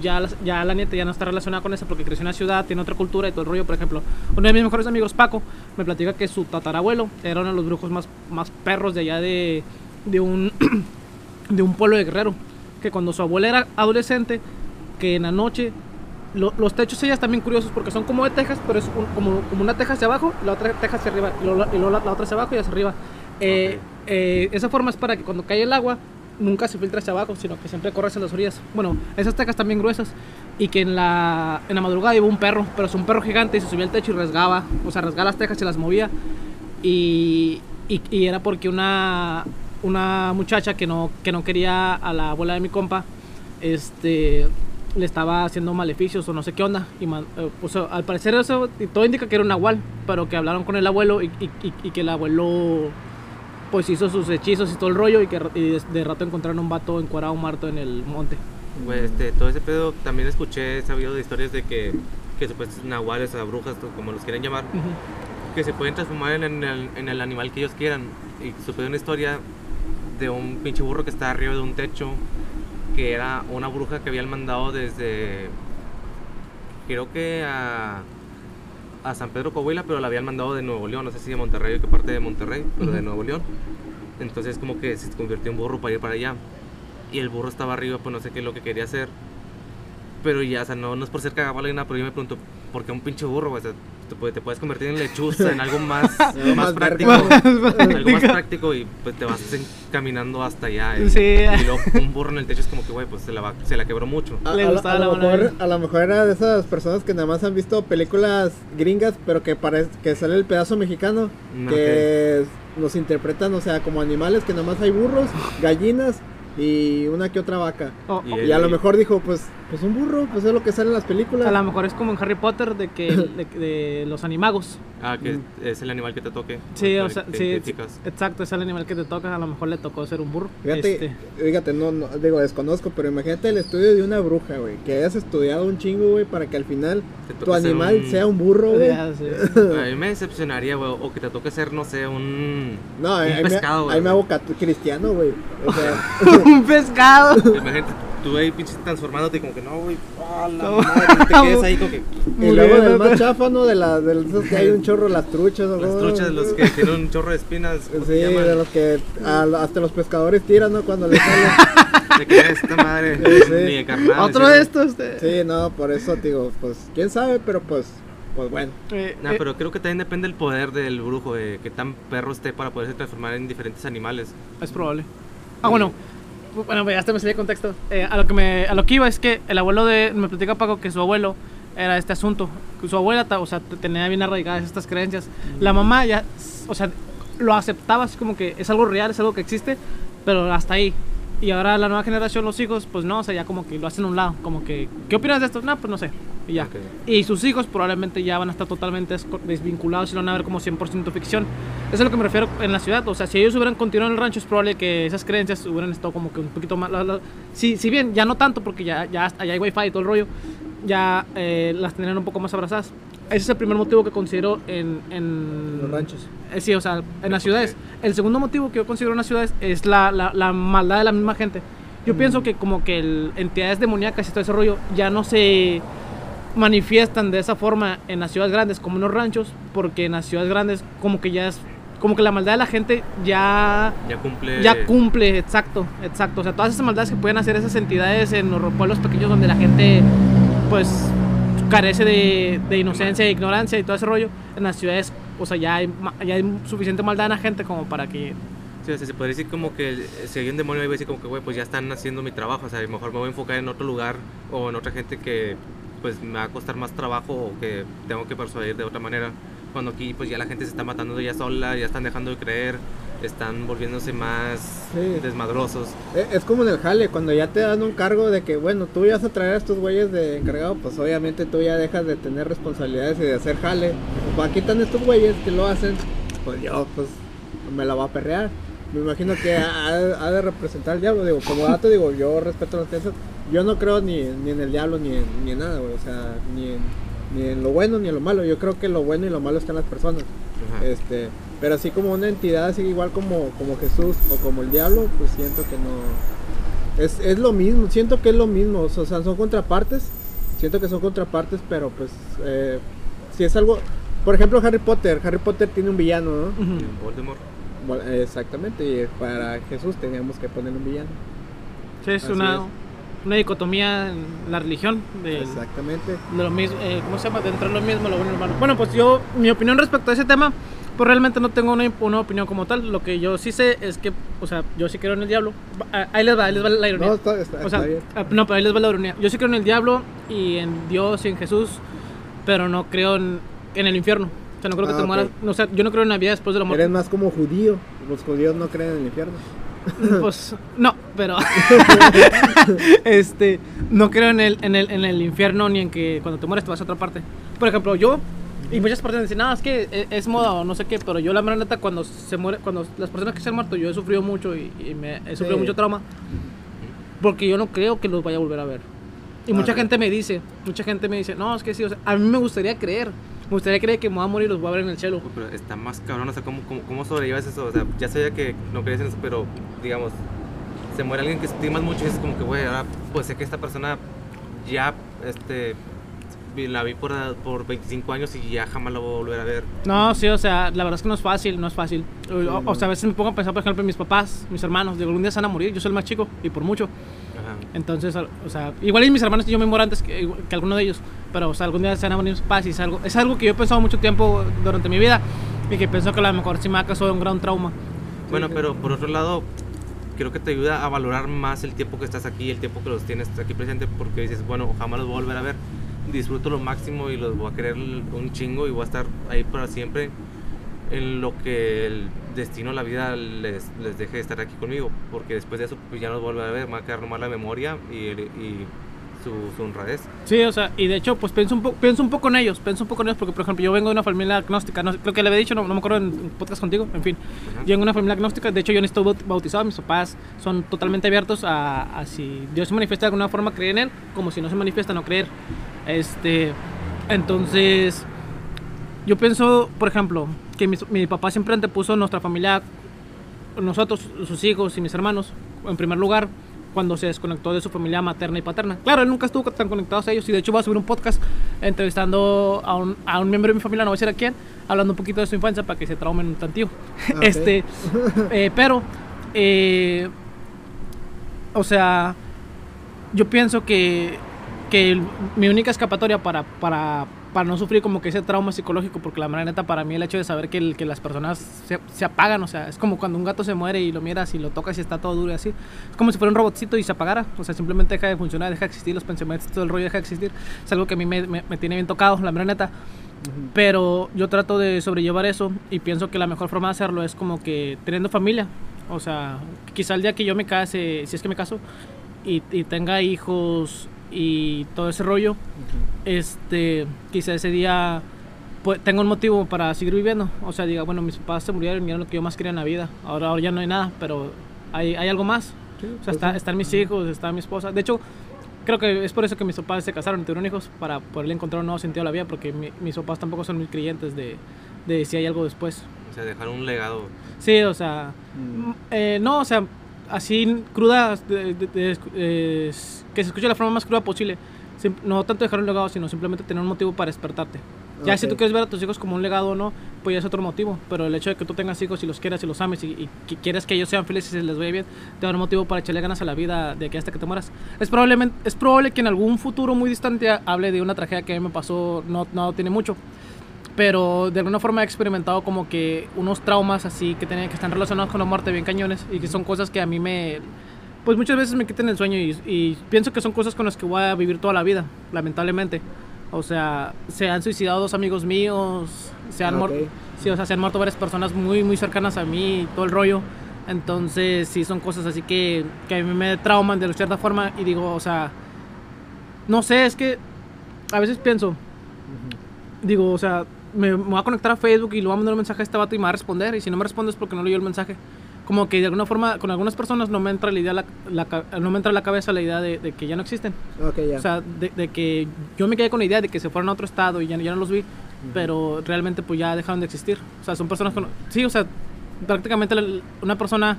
ya ya la nieta ya no está relacionada con eso porque creció en la ciudad, tiene otra cultura y todo el rollo. Por ejemplo, uno de mis mejores amigos, Paco, me platica que su tatarabuelo era uno de los brujos más, más perros de allá de, de un de un pueblo de Guerrero. Que cuando su abuela era adolescente, que en la noche lo- los techos ellas también curiosos porque son como de tejas, pero es un- como, como una teja hacia abajo y la otra teja hacia arriba y, la, y luego la- la otra hacia abajo y hacia arriba. Eh, eh, esa forma es para que cuando cae el agua nunca se filtre hacia abajo, sino que siempre corre hacia las orillas. Bueno, esas tejas también gruesas y que en la, en la madrugada iba un perro, pero es un perro gigante y se subía al techo y rasgaba, o sea, rasgaba las tejas y las movía y, y, y era porque una, una muchacha que no, que no quería a la abuela de mi compa, este le estaba haciendo maleficios o no sé qué onda. Y man- eh, pues, al parecer eso todo indica que era un nahual, pero que hablaron con el abuelo y, y- y- y que el abuelo pues hizo sus hechizos y todo el rollo y que de, de rato encontraron un vato encuadrado muerto en el monte. Güey, este, todo ese pedo también escuché, he sabido de historias de que, que supuestos nahuales o brujas, como los quieren llamar, que se pueden transformar en, en el, en el animal que ellos quieran. Y supe una historia de un pinche burro que estaba arriba de un techo, que era una bruja que habían mandado desde, creo que a, a San Pedro Coahuila, pero la habían mandado de Nuevo León, no sé si de Monterrey o qué parte de Monterrey, pero de. Nuevo León. Entonces como que se convirtió en burro para ir para allá. Y el burro estaba arriba, pues no sé qué es lo que quería hacer. Pero ya, o sea, no, no es por ser cagabala ni nada, pero yo me pregunto, ¿por qué un pinche burro? O sea, te, puede- te puedes convertir en lechuza, en algo más, Algo más más práctico. algo más práctico y pues te vas en- caminando hasta allá. Y, Sí. y luego un burro en el techo es como que, güey, pues se la, va- se la quebró mucho. A, Le a lo- gustaba a la lo bola mejor, a lo mejor era de esas personas que nada más han visto películas gringas, pero que parece que sale el pedazo mexicano, Mm, que nos interpretan, o sea, como animales que nada más hay burros, gallinas y una que otra vaca. O- Y o- el- Y a lo mejor dijo, pues, pues un burro, pues es lo que sale en las películas. a lo mejor es como en Harry Potter de que de, de los animagos. Ah, que es el animal que te toque. Sí, o sea, te sí, exacto, es el animal que te toca, a lo mejor le tocó ser un burro. Fíjate, Este, fíjate, no, no, digo, desconozco, pero imagínate el estudio de una bruja, güey, que hayas estudiado un chingo, güey, para que al final tu animal un- sea un burro, güey. A mí me decepcionaría, güey, o que te toque ser, no sé, un, No, un ahí, me- pescado, ahí güey. me hago cristiano, güey. O sea, un pescado. Imagínate, tú ahí pinche transformándote como que no, güey, la No. madre, te quedes ahí como que y luego del más chafa, ¿no? De, la, de esos que hay un chorro, las truchas, o las truchas, los que tienen un chorro de espinas, ¿cómo Sí, de los que a- hasta los pescadores tiran, ¿no? Cuando les sale. De que esta madre, Sí. ni de carnal. Otro sí, de estos. de- Sí, no, por eso digo, pues, quién sabe, pero pues, pues bueno. eh, Nah, eh, pero creo que también depende del poder del brujo, de que tan perro esté para poderse transformar en diferentes animales. Es probable. Ah, bueno. Bueno, ya hasta me salí de contexto. Eh, a, lo que me, a lo que iba es que el abuelo de. Me platica Paco que su abuelo era este asunto. Que su abuela, o sea, te- tenía bien arraigadas estas creencias. La mamá ya, o sea, lo aceptaba así como que es algo real, es algo que existe, pero hasta ahí. Y ahora la nueva generación, los hijos, pues no, o sea, ya como que lo hacen a un lado. Como que, ¿qué opinas de esto? No, pues no sé. Y ya. Ok. Y sus hijos probablemente ya van a estar totalmente desvinculados y lo van a ver como 100% ficción. Eso es a lo que me refiero en la ciudad. O sea, si ellos hubieran continuado en el rancho, es probable que esas creencias hubieran estado como que un poquito más. la- la- si, si bien, ya no tanto, porque ya, ya allá hay wifi y todo el rollo, ya eh, las tendrían un poco más abrazadas. Ese es el primer motivo que considero en, en Los ranchos. eh, sí, o sea, en las ciudades. El segundo motivo que yo considero en las ciudades es la, la, la maldad de la misma gente. Yo pienso que como que el, entidades demoníacas y todo ese rollo ya no se manifiestan de esa forma en las ciudades grandes como en los ranchos, porque en las ciudades grandes como que ya es, como que la maldad de la gente ya, Ya cumple. ya cumple, exacto, exacto. O sea, todas esas maldades que pueden hacer esas entidades en los pueblos pequeños donde la gente pues carece de, de inocencia e ignorancia y todo ese rollo, en las ciudades, o sea, ya hay, ya hay suficiente maldad en la gente como para que... Sí, o sea, se podría decir como que si hay un demonio ahí, va a decir como que, güey, pues ya están haciendo mi trabajo. O sea, a lo mejor me voy a enfocar en otro lugar o en otra gente que pues me va a costar más trabajo o que tengo que persuadir de otra manera. Cuando aquí pues ya la gente se está matando ya sola, ya están dejando de creer, están volviéndose más Sí. desmadrosos. Eh, Es como en el jale, cuando ya te dan un cargo de que, bueno, tú ya vas a traer a estos güeyes de encargado, pues obviamente tú ya dejas de tener responsabilidades y de hacer jale. Pues aquí están estos güeyes que lo hacen, pues yo, pues me la va a perrear. Me imagino que ha, ha de representar al diablo. Digo, como dato, digo, yo respeto las creencias. Yo no creo ni, ni en el diablo ni en, ni en nada, güey. O sea, ni en, ni en lo bueno ni en lo malo. Yo creo que lo bueno y lo malo están las personas. Ajá. Este, pero así como una entidad así igual como, como Jesús o como el diablo, pues siento que no. Es, es lo mismo, siento que es lo mismo, o sea, son contrapartes, siento que son contrapartes, pero pues eh, si es algo, por ejemplo Harry Potter, Harry Potter tiene un villano, ¿no? Voldemort. Bueno, Exactamente, y para Jesús teníamos que poner un villano. Sí, es Así una, es. una dicotomía en la religión. De, Exactamente. de lo mismo, eh, ¿cómo se llama? Dentro de lo mismo, lo bueno y lo malo. Bueno, pues yo, mi opinión respecto a ese tema, pues realmente no tengo una, una opinión como tal. Lo que yo sí sé es que, o sea, yo sí creo en el diablo. Ah, Ahí les va, ahí les va la ironía. No, está, está, o sea, está bien. ah, no, pero ahí les va la ironía. Yo sí creo en el diablo y en Dios y en Jesús, pero no creo en, en el infierno. O sea, no creo que Ah, te ok. mueras. O sea, yo no creo en la vida después de la muerte. Eres más como judío. Los judíos no creen en el infierno. Pues no, pero este no creo en el, en el en el infierno ni en que cuando te mueres te vas a otra parte. Por ejemplo, yo y muchas personas dicen, "No, es que e- es moda o no sé qué", pero yo la neta cuando se muere cuando las personas que se han muerto, yo he sufrido mucho y, y me he sufrido Sí. mucho trauma porque yo no creo que los vaya a volver a ver. Y Ah, mucha ok. gente me dice, mucha gente me dice, "No, es que sí, o sea, a mí me gustaría creer, me gustaría creer que me voy a morir y los voy a ver en el cielo." Pero está más cabrón, o sea, ¿cómo, cómo, cómo sobrellevas eso? O sea, ya sabía que no crees en eso, pero digamos, se muere alguien que estimas mucho y es como que, güey, ahora pues sé que esta persona ya, este, la vi por, por 25 años y ya jamás la voy a volver a ver. No, sí, o sea, la verdad es que no es fácil, no es fácil. O, o sea, a veces me pongo a pensar, por ejemplo, en mis papás, mis hermanos, digo, algún día se van a morir, yo soy el más chico y por mucho. Ajá. Entonces, o sea, igual mis hermanos y yo me muero antes que, que alguno de ellos, pero o sea, algún día se van a morir mis papás y es algo, es algo que yo he pensado mucho tiempo durante mi vida y que pienso que a lo mejor sí me ha causado un gran trauma. Bueno, sí. pero por otro lado, creo que te ayuda a valorar más el tiempo que estás aquí, el tiempo que los tienes aquí presente, porque dices, bueno, jamás los voy a volver a ver, disfruto lo máximo y los voy a querer un chingo y voy a estar ahí para siempre en lo que el destino, la vida les, les deje de estar aquí conmigo, porque después de eso pues ya no los vuelvo a ver, me va a quedar nomás la memoria y, y su, su honradez. Sí, o sea, y de hecho, pues pienso un, poco pienso un poco en ellos, pienso un poco en ellos, porque por ejemplo, yo vengo de una familia agnóstica, no, creo que le había dicho, no, no me acuerdo en un podcast contigo, en fin, yo vengo de una familia agnóstica, de hecho yo no estoy baut- bautizado, mis papás son totalmente abiertos a, a si Dios se manifiesta de alguna forma, creer en Él, como si no se manifiesta, no creer. Este, entonces, yo pienso, por ejemplo, que mis- mi papá siempre antepuso nuestra familia, nosotros, sus hijos y mis hermanos, en primer lugar, cuando se desconectó de su familia materna y paterna. Claro, él nunca estuvo tan conectado a ellos y de hecho voy a subir un podcast entrevistando a un, a un miembro de mi familia, no voy a decir a quién, hablando un poquito de su infancia para que se traumen un tantillo. Ah. Este, eh, pero, eh, o sea, yo pienso que, que el- mi única escapatoria para, para, para no sufrir como que ese trauma psicológico, porque la verdad neta para mí el hecho de saber que, el- que las personas se, se apagan, o sea, es como cuando un gato se muere y lo miras y lo tocas y está todo duro y así, es como si fuera un robotcito y se apagara, o sea, simplemente deja de funcionar, deja de existir, los pensamientos, todo el rollo deja de existir, es algo que a mí me, me- me tiene bien tocado, la verdad neta. Pero yo trato de sobrellevar eso y pienso que la mejor forma de hacerlo es como que teniendo familia. O sea, quizá el día que yo me case, si es que me caso, y, y tenga hijos y todo ese rollo, este, quizá ese día pues, tenga un motivo para seguir viviendo. O sea, diga, bueno, mis papás se murieron y era lo que yo más quería en la vida. Ahora, ahora ya no hay nada, pero hay, hay algo más. Sí, O sea, pues está- sí. están mis hijos, está mi esposa. De hecho, creo que es por eso que mis papás se casaron y tuvieron hijos, para poderle encontrar un nuevo sentido a la vida, porque mi- mis papás tampoco son muy creyentes de, de si hay algo después. O sea, dejar un legado. Sí, o sea, Mm. eh, no, o sea, así cruda, de- de- de- eh, que se escuche de la forma más cruda posible. No tanto dejar un legado, sino simplemente tener un motivo para despertarte. Ya si Ok. tú quieres ver a tus hijos como un legado o no, pues ya es otro motivo. Pero el hecho de que tú tengas hijos y los quieras y los ames y, y que quieras que ellos sean felices y se les vaya bien, te da un motivo para echarle ganas a la vida de aquí hasta que te mueras. Es, probablemente, es probable que en algún futuro muy distante ha- hable de una tragedia que a mí me pasó, no, no tiene mucho. Pero de alguna forma he experimentado como que unos traumas así que, tienen, que están relacionados con la muerte bien cañones y que son cosas que a mí me... Pues muchas veces me quitan el sueño y, y pienso que son cosas con las que voy a vivir toda la vida, lamentablemente. O sea, se han suicidado dos amigos míos, se han, Ah, muer- ok. sí, o sea, se han muerto varias personas muy, muy cercanas a mí y todo el rollo. Entonces, sí, son cosas así que, que a mí me trauman de cierta forma y digo, o sea, no sé, es que a veces pienso, digo, o sea, me, me voy a conectar a Facebook y le voy a mandar un mensaje a este vato y me va a responder. Y si no me responde es porque no leyó el mensaje. Como que de alguna forma, con algunas personas no me entra la idea, la, la no me entra a la cabeza la idea de, de que ya no existen. Ok, ya. O sea, de, de que yo me quedé con la idea de que se fueron a otro estado y ya, ya no los vi, pero realmente pues ya dejaron de existir. O sea, son personas con... Sí, o sea, prácticamente la- una persona...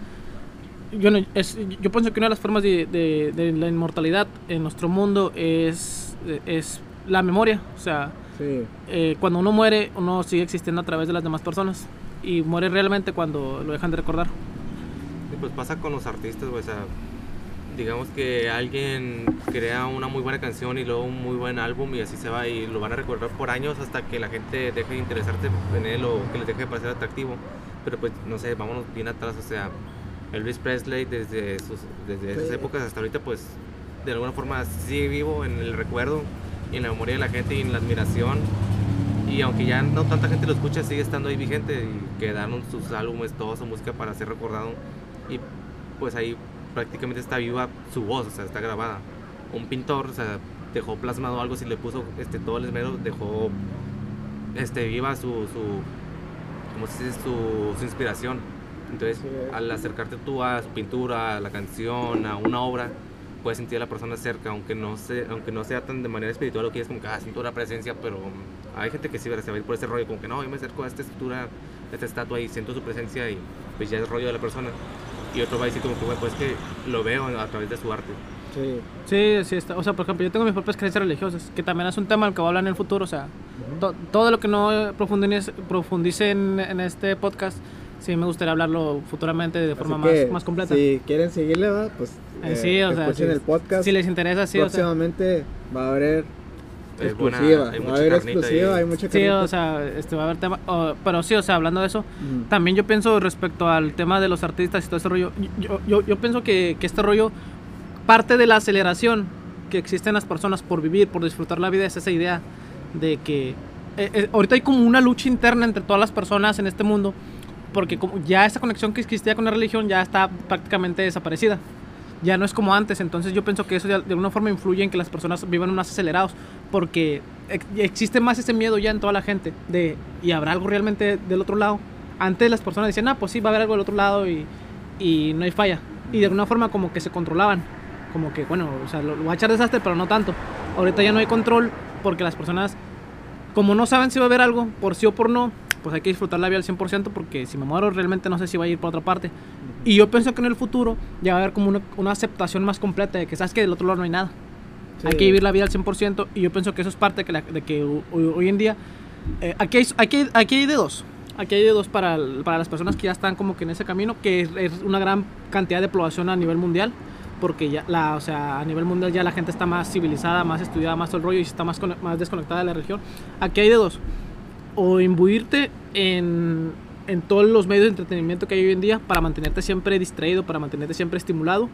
Yo, no- es, yo pienso que una de las formas de, de- de la inmortalidad en nuestro mundo es, es la memoria. O sea, sí. eh, cuando uno muere, uno sigue existiendo a través de las demás personas. Y muere realmente cuando lo dejan de recordar. Pues pasa con los artistas, güey, o sea, digamos que alguien crea una muy buena canción y luego un muy buen álbum y así se va y lo van a recordar por años hasta que la gente deje de interesarse en él o que les deje de parecer atractivo. Pero pues no sé, vámonos bien atrás, o sea, Elvis Presley desde, sus, desde esas épocas hasta ahorita pues de alguna forma sigue vivo en el recuerdo y en la memoria de la gente y en la admiración. Y aunque ya no tanta gente lo escucha, sigue estando ahí vigente y quedaron sus álbumes, toda su música para ser recordado. Y pues ahí prácticamente está viva su voz, o sea, está grabada. Un pintor, o sea, dejó plasmado algo, si le puso este, todo el esmero, dejó este, viva su, su, ¿cómo se dice? su, su inspiración. Entonces, al acercarte tú a su pintura, a la canción, a una obra, puedes sentir a la persona cerca, aunque no, se, aunque no sea tan de manera espiritual, o que es como que, ah, siento una presencia, pero hay gente que sí se va a ir por ese rollo, como que no, yo me acerco a esta estructura, a esta estatua y siento su presencia y pues ya es rollo de la persona. Y otro va a decir como que, bueno, pues que lo veo a través de su arte. Sí. Sí, sí, está. O sea, por ejemplo, yo tengo mis propias creencias religiosas, que también es un tema al que voy a hablar en el futuro. O sea, to- todo lo que no profundice, profundice en, en este podcast, sí me gustaría hablarlo futuramente de forma Así más, que, más completa. Si quieren seguirle, va, pues Eh, eh, sí, o sea, escuchen si- el podcast. Si les interesa, sí, o sea. Próximamente va a haber Es buena- exclusiva. hay va mucha a haber ahí. hay mucha Sí, carnita. o sea, este, va a haber tema. o- pero sí, o sea, hablando de eso, Ujú. también yo pienso respecto al tema de los artistas y todo ese rollo. Yo, yo, yo pienso que, que este rollo, parte de la aceleración que existe en las personas por vivir, por disfrutar la vida, es esa idea de que eh, eh, ahorita hay como una lucha interna entre todas las personas en este mundo, porque como ya esa conexión que existía con la religión ya está prácticamente desaparecida. Ya no es como antes, entonces yo pienso que eso ya de alguna forma influye en que las personas vivan más acelerados, porque ex- existe más ese miedo ya en toda la gente de, ¿y habrá algo realmente del otro lado? Antes las personas decían, ah, pues sí, va a haber algo del otro lado y, y no hay falla. Y de alguna forma como que se controlaban, como que, bueno, o sea, lo, va a echar desastre, pero no tanto. Ahorita ya no hay control porque las personas, como no saben si va a haber algo, por sí o por no, pues hay que disfrutar la vida al 100% porque si me muero realmente no sé si va a ir por otra parte. Y yo pienso que en el futuro ya va a haber como una, una aceptación más completa de que sabes que del otro lado no hay nada. Sí. Hay que vivir la vida al 100% y yo pienso que eso es parte de que, la- de que ho- hoy, hoy en día, eh, aquí, hay, aquí, aquí hay de dos. Aquí hay de dos para, para las personas que ya están como que en ese camino, que es, es una gran cantidad de población a nivel mundial, porque ya la, o sea, a nivel mundial ya la gente está más civilizada, más estudiada, más todo el rollo y está más, más desconectada de la religión. Aquí hay de dos. O imbuirte en, en todos los medios de entretenimiento que hay hoy en día para mantenerte siempre distraído, para mantenerte siempre estimulado,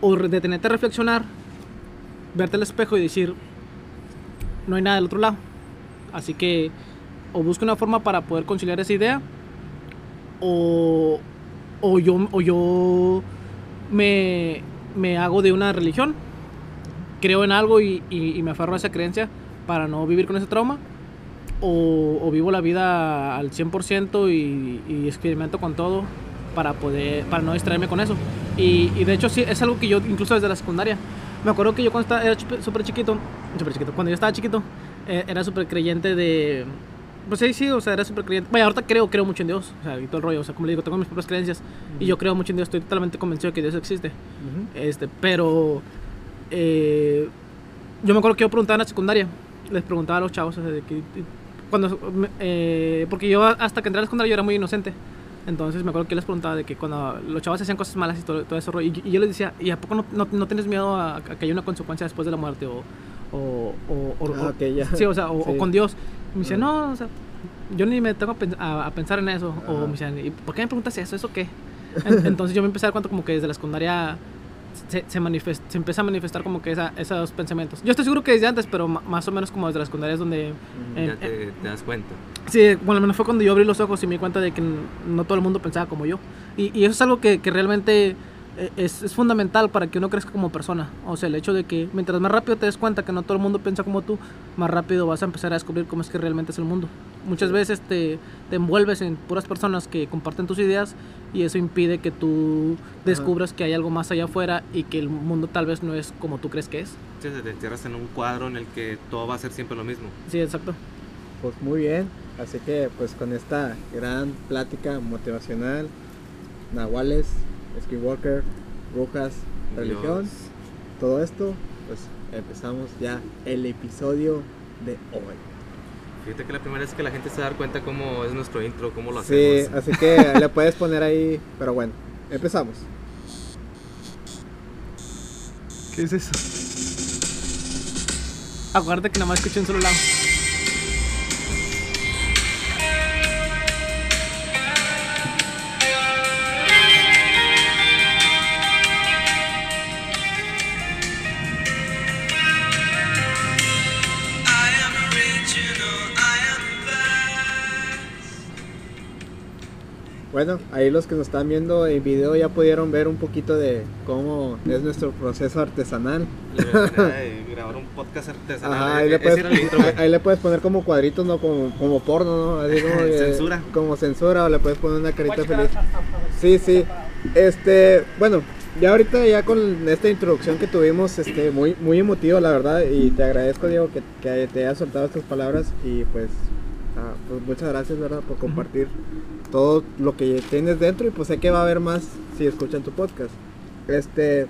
o detenerte a reflexionar, verte al espejo y decir, no hay nada del otro lado. Así que o busca una forma para poder conciliar esa idea, o, o yo, o yo me, me hago de una religión, creo en algo y, y- y me aferro a esa creencia para no vivir con ese trauma, o, o vivo la vida al 100% y, y experimento con todo para poder para no distraerme con eso y, y de hecho sí es algo que yo incluso desde la secundaria me acuerdo que yo cuando estaba era súper chiquito súper chiquito cuando yo estaba chiquito eh, era súper creyente de pues sí sí o sea era súper creyente vaya ahorita creo creo mucho en Dios o sea y todo el rollo o sea como le digo tengo mis propias creencias y yo creo mucho en Dios estoy totalmente convencido de que Dios existe Ujú. este, pero eh, yo me acuerdo que yo preguntaba en la secundaria, les preguntaba a los chavos, o sea, de que- cuando, eh, porque yo hasta que entré a la secundaria yo era muy inocente. Entonces me acuerdo que yo les preguntaba de que cuando los chavos hacían cosas malas y todo, todo eso, y, y yo les decía, ¿y a poco no, no, no tienes miedo a, a que haya una consecuencia después de la muerte? O, o, o, o- Ah, ok, ya. Sí, o sea, o, o Sí. con Dios. Y me decía, Ah. no, o sea, yo ni me tengo a, pen- a- a pensar en eso. O Ajá. me decían, ¿y por qué me preguntas eso? ¿Eso qué? En- Entonces yo me empecé a dar cuenta como que desde la secundaria se, se, manifest- se empieza a manifestar como que esa, esos pensamientos. Yo estoy seguro que desde antes, pero más o menos como desde la secundaria es donde... Ujú. eh, ya te, te das cuenta. Sí, bueno, al menos fue cuando yo abrí los ojos y me di cuenta de que no todo el mundo pensaba como yo. Y, y eso es algo que, que realmente eh, es, es fundamental para que uno crezca como persona. O sea, el hecho de que mientras más rápido te des cuenta que no todo el mundo piensa como tú, más rápido vas a empezar a descubrir cómo es que realmente es el mundo. Muchas veces te, te envuelves en puras personas que comparten tus ideas y eso impide que tú descubras que hay algo más allá afuera y que el mundo tal vez no es como tú crees que es. Entonces te encierras en un cuadro en el que todo va a ser siempre lo mismo. Sí, exacto. Pues muy bien, así que pues con esta gran plática motivacional, nahuales, skinwalker, brujas, religión, Dios. todo esto, pues empezamos ya el episodio de hoy. Fíjate que la primera vez que la gente se da cuenta cómo es nuestro intro, cómo lo Sí, hacemos. así que le puedes poner ahí, pero bueno, empezamos. ¿Qué es eso? Acuérdate que nada más escuché un solo lado. Bueno, ahí los que nos están viendo en video ya pudieron ver un poquito de cómo es nuestro proceso artesanal. De grabar un podcast artesanal. Ajá, ahí le, puedes, era el intro, güey. ahí le puedes poner como cuadritos, ¿no? Como, como porno, ¿no? Así como de- Censura. Como censura, o le puedes poner una carita feliz. Sí, sí. Este, bueno, ya ahorita ya con esta introducción que tuvimos, este, muy, muy emotivo, la verdad, y te agradezco, Diego, que, que te hayas soltado estas palabras y pues, ah, pues muchas gracias, ¿verdad? Por compartir todo lo que tienes dentro y pues sé que va a haber más si escuchan tu podcast. Este,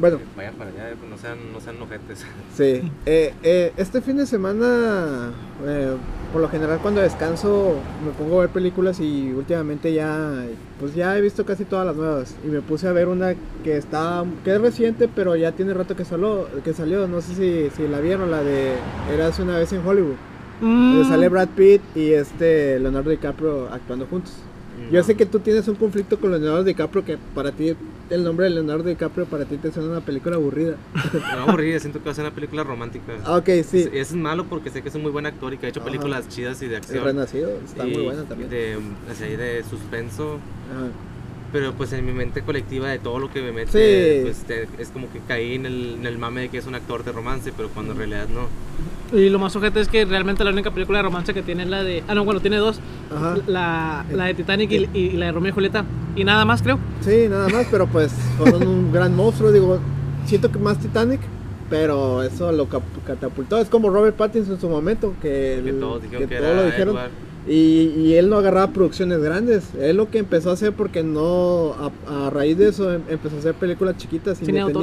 bueno, Vayan para allá, no sean, no sean ojetes. Sí, eh, eh, este fin de semana, eh, por lo general cuando descanso me pongo a ver películas y últimamente ya, pues ya he visto casi todas las nuevas y me puse a ver una que está, que es reciente pero ya tiene rato que salió, que salió, no sé si, si la vieron, la de Eras una vez en Hollywood, donde Mm, sale Brad Pitt y este Leonardo DiCaprio actuando juntos. Yo sé que tú tienes un conflicto con Leonardo DiCaprio que para ti el nombre de Leonardo DiCaprio para ti te suena una película aburrida. Me aburrí, siento que va a ser una película romántica. Ah, ok, sí. Es, es malo porque sé que es un muy buen actor y que ha hecho Ajá. películas chidas y de El acción. Renacido está muy y buena también. De, así, de suspenso. Ajá. Pero pues en mi mente colectiva de todo lo que me mete, Sí. pues te- es como que caí en el, en el mame de que es un actor de romance, pero cuando en realidad no. Y lo más ojete es que realmente la única película de romance que tiene es la de. Ah, no, bueno, tiene dos: Ajá. la, la de Titanic y, y la de Romeo y Julieta. Y nada más, creo. Sí, nada más, pero pues fueron un gran monstruo. Digo, siento que más Titanic, pero eso lo catapultó. Es como Robert Pattinson en su momento, que, Que el- todos dijeron que, todo era lo dijeron. Edward. Y, y él no agarraba producciones grandes. Él lo que empezó a hacer, porque no, a, a raíz de eso, em- empezó a hacer películas chiquitas, autor.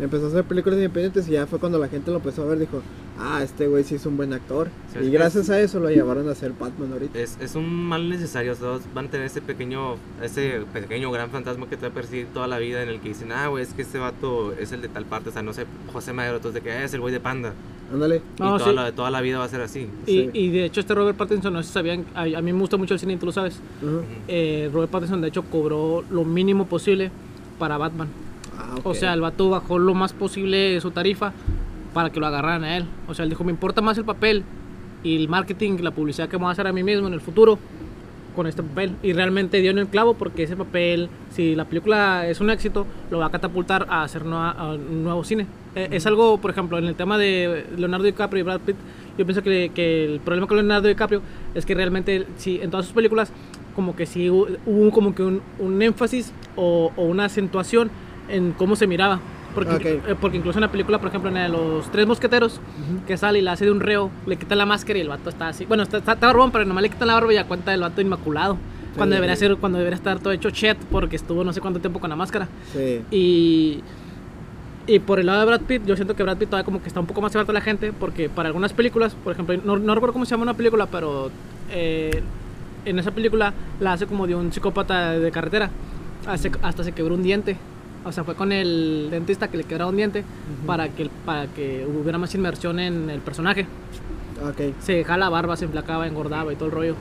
Empezó a hacer películas independientes y ya fue cuando la gente lo empezó a ver. Dijo, ah, este güey sí es un buen actor. Sí, y es- gracias a eso lo llevaron a ser Batman ahorita. Es, es un mal necesario, todos van a tener ese pequeño, ese pequeño gran fantasma que te va a perseguir toda la vida en el que dicen, ah, güey, es que este vato es el de tal parte, o sea, no sé, José Madero, entonces de que "Ah, es el güey de Panda. Ándale. No, y toda, sí. la, toda la vida va a ser así. Y, Sí. y de hecho, este Robert Pattinson, no sé si sabían. A, a mí me gusta mucho el cine y tú lo sabes. Eh, Robert Pattinson, de hecho, cobró lo mínimo posible para Batman. Ah, ok. O sea, el vato bajó lo más posible su tarifa para que lo agarraran a él. O sea, él dijo, me importa más el papel y el marketing, la publicidad que me voy a hacer a mí mismo en el futuro con este papel. Y realmente dio en el clavo porque ese papel, si la película es un éxito, lo va a catapultar a hacer nueva- a un nuevo cine. Eh, es algo, por ejemplo, en el tema de Leonardo DiCaprio y Brad Pitt, yo pienso que, que el problema con Leonardo DiCaprio es que realmente, si en todas sus películas, como que sí hu- hubo como que un, un énfasis o, o una acentuación en cómo se miraba. Porque, eh, porque incluso en la película, por ejemplo, en la de los tres mosqueteros, que sale y la hace de un reo, le quitan la máscara y el vato está así. Bueno, está, está, está barbón, pero nomás le quitan la barba y ya cuenta del vato inmaculado. Cuando debería ser, cuando debería estar todo hecho chet porque estuvo no sé cuánto tiempo con la máscara. Sí. Y, y por el lado de Brad Pitt, yo siento que Brad Pitt todavía como que está un poco más abierto a la gente, porque para algunas películas, por ejemplo, no, no recuerdo cómo se llama una película, pero eh, en esa película la hace como de un psicópata de carretera, Hace- hasta se quebró un diente. O sea, fue con el dentista que le quebraba un diente para, que, para que hubiera más inmersión en el personaje. Ok. Se dejaba la barba, se enflacaba, engordaba y todo el rollo.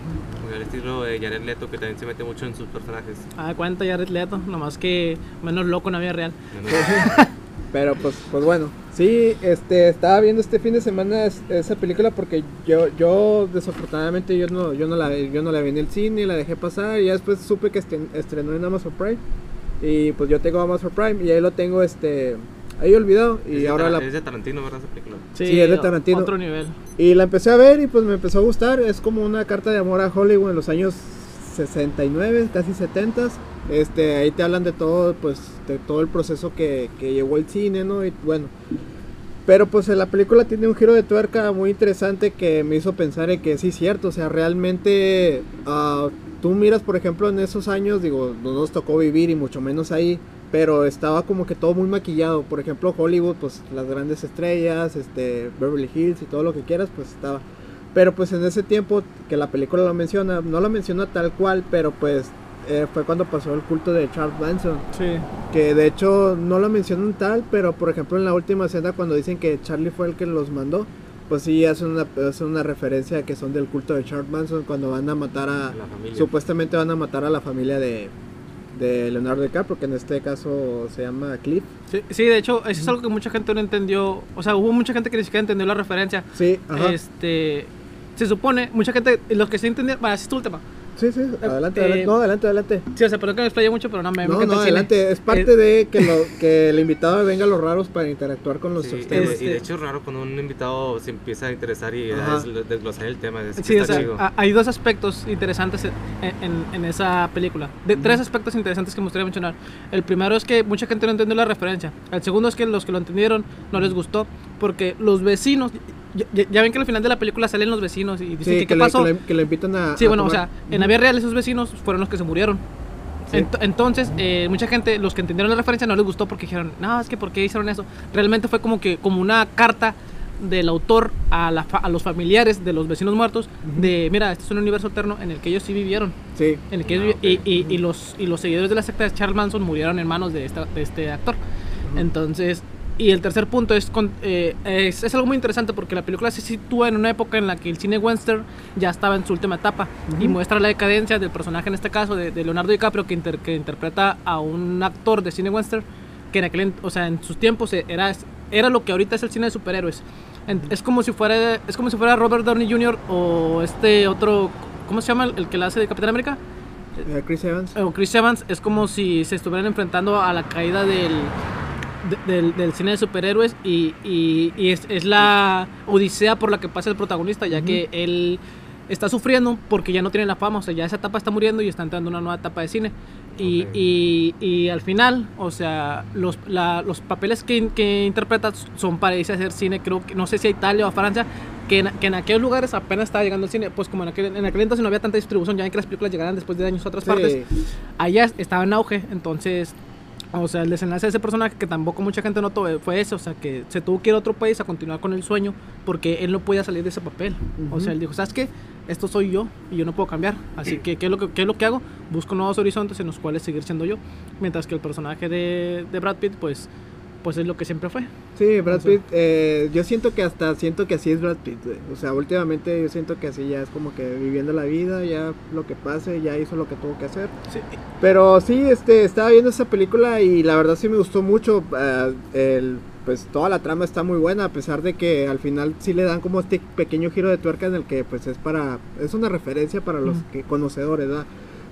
Muy al estilo de Jared Leto, que también se mete mucho en sus personajes. A cuenta ya Leto, nomás que menos loco en la vida real. Pero pues, pues bueno, sí, este, estaba viendo este fin de semana es- esa película porque yo, yo desafortunadamente yo no, yo no la, yo no la vi en el cine, la dejé pasar y ya después supe que esten- estrenó en Amazon Prime y pues yo tengo Amazon Prime y ahí lo tengo, este, ahí olvidado y es, ahora la, es de Tarantino, ¿verdad? Esa película. Sí, es de Tarantino. Otro nivel. y la empecé a ver y pues me empezó a gustar, es como una carta de amor a Hollywood en los años 69, casi 70 este, ahí te hablan de todo, pues, de todo el proceso que, que llevó el cine, ¿no? Y bueno, pero pues la película tiene un giro de tuerca muy interesante que me hizo pensar en que sí es cierto, o sea, realmente ah, tú miras, por ejemplo, en esos años, digo, no nos tocó vivir y mucho menos ahí, pero estaba como que todo muy maquillado, por ejemplo, Hollywood, pues las grandes estrellas, este, Beverly Hills y todo lo que quieras, pues estaba. Pero pues en ese tiempo que la película lo menciona, no lo menciona tal cual, pero pues eh, fue cuando pasó el culto de Charles Manson. Sí. Que de hecho no lo mencionan tal, pero por ejemplo en la última escena cuando dicen que Charlie fue el que los mandó, pues sí hacen una, hacen una referencia a que son del culto de Charles Manson cuando van a matar a... La familia. Supuestamente van a matar a la familia de, de Leonardo DiCaprio, que en este caso se llama Cliff. Sí, sí, de hecho, eso es algo que mucha gente no entendió. O sea, hubo mucha gente que ni siquiera entendió la referencia. Sí, ajá. Este. Se supone, mucha gente, los que se entendieron. Bueno, ese es tu último. Sí, sí, adelante, eh, adelante. No, adelante, adelante. Sí, o sea, perdón que me explayé mucho, pero no me, No, no, cine. adelante. Es parte Eh, de que, lo, que el invitado venga a los raros para interactuar con los Sí, y, temas. de, y de hecho es raro cuando un invitado se empieza a interesar y a des- desglosar el tema. Es, que Sí, o sea, chido. hay dos aspectos interesantes en, en- en esa película. De, Tres aspectos interesantes que me gustaría mencionar. El primero es que mucha gente no entendió la referencia. El segundo es que los que lo entendieron no les gustó porque los vecinos... Ya, ya- ven que al final de la película salen los vecinos y dicen Sí, que que, qué le, pasó. que, le, que le invitan a. Sí, a bueno, o tomar. sea, en la vida real esos vecinos fueron los que se murieron. Sí. Ent- entonces, eh, mucha gente, los que entendieron la referencia, no les gustó porque dijeron, no, es que ¿por qué hicieron eso? Realmente fue como que como una carta del autor a, la fa- a los familiares de los vecinos muertos de, mira, este es un universo eterno en el que ellos sí vivieron. Sí, En el que Ah, ellos vi- ok. y, y- y los, y los seguidores de la secta de Charles Manson murieron en manos de, esta- de este actor. Entonces, y el tercer punto es, con- eh, es, es algo muy interesante porque la película se sitúa en una época en la que el cine western ya estaba en su última etapa y muestra la decadencia del personaje, en este caso, de, de Leonardo DiCaprio, que, inter- que interpreta a un actor de cine western que en aquel, o sea, en sus tiempos era, era lo que ahorita es el cine de superhéroes. En- es como si fuera es como si fuera Robert Downey Jr. o este otro, ¿cómo se llama el, el que la hace de Capitán América? eh, Chris Evans. o Chris Evans es como si se estuvieran enfrentando a la caída del, de- del, del cine de superhéroes y, y- y es, es la odisea por la que pasa el protagonista, ya que él está sufriendo porque ya no tiene la fama, o sea, ya esa etapa está muriendo y está entrando en una nueva etapa de cine. Y, Ok. y- y al final, o sea, los, la- los papeles que, que interpreta son para irse a hacer cine, creo que, no sé si a Italia o a Francia, que en, que en aquellos lugares apenas estaba llegando el cine, pues como en aquel, en aquel entonces no había tanta distribución, ya ven que las películas llegaran después de años a otras Sí. partes allá estaba en auge, entonces, o sea, el desenlace de ese personaje que tampoco mucha gente notó eh, fue ese, o sea, que se tuvo que ir a otro país a continuar con el sueño porque él no podía salir de ese papel. O Ujú. sea, él dijo, ¿sabes qué? Esto soy yo y yo no puedo cambiar. Así que, ¿qué es lo que, qué es lo que hago? Busco nuevos horizontes en los cuales seguir siendo yo. Mientras que el personaje de, de Brad Pitt, pues, pues es lo que siempre fue. Sí, Brad Pitt, eh, yo siento que hasta siento que así es Brad Pitt. O sea, últimamente yo siento que así ya es como que viviendo la vida, ya lo que pase, ya hizo lo que tuvo que hacer. Sí, Pero sí, este, estaba viendo esa película y la verdad sí me gustó mucho. eh, el, pues toda la trama está muy buena, a pesar de que al final sí le dan como este pequeño giro de tuerca en el que pues es para, es una referencia para los Ujú. que conocedores, ¿verdad?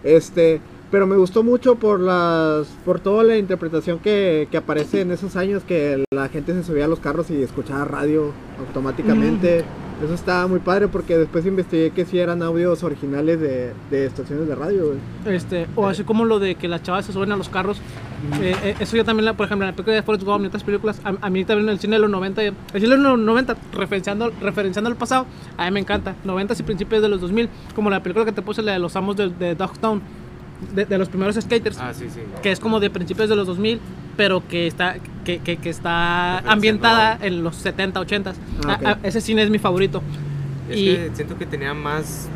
Este, pero me gustó mucho por las, por toda la interpretación que, que aparece en esos años que la gente se subía a los carros y escuchaba radio automáticamente. Eso estaba muy padre porque después investigué que sí eran audios originales de, de estaciones de radio, güey. Este, o así como lo de que las chavas se suben a los carros. eh, eh, eso ya también, por ejemplo, en la película de Forrest Gump y otras películas, a, a mí también en el cine de los 90, el cine de los 90, referenciando, referenciando el pasado, a mí me encanta. 90 y principios de los 2000, como la película que te puse, la de los amos de, de Dogtown, de, de los primeros skaters, Ah, sí, sí. que es como de principios de los 2000, pero que está, que, que, que está ambientada en los 70, 80. Ah, ok. A- a- ese cine es mi favorito. Es Y- que siento que tenía más.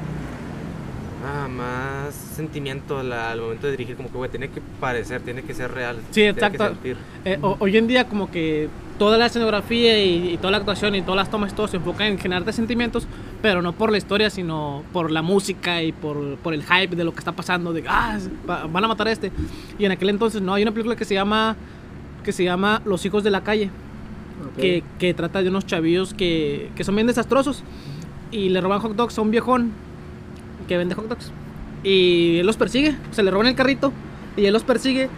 Ah, más sentimiento la- al momento de dirigir, como que, güey, tiene que parecer, tiene que ser real. Sí, exacto. Eh, ho- hoy en día como que toda la escenografía y, y toda la actuación y todas las tomas todo se enfoca en generarte sentimientos, pero no por la historia, sino por la música y por, por el hype de lo que está pasando, de ah, va- van a matar a este. Y en aquel entonces no, hay una película que se llama que se llama Los hijos de la calle, que, que trata de unos chavillos que, que son bien desastrosos y le roban hot dogs a un viejón que vende hot dogs. Y él los persigue, se le roban el carrito y él los persigue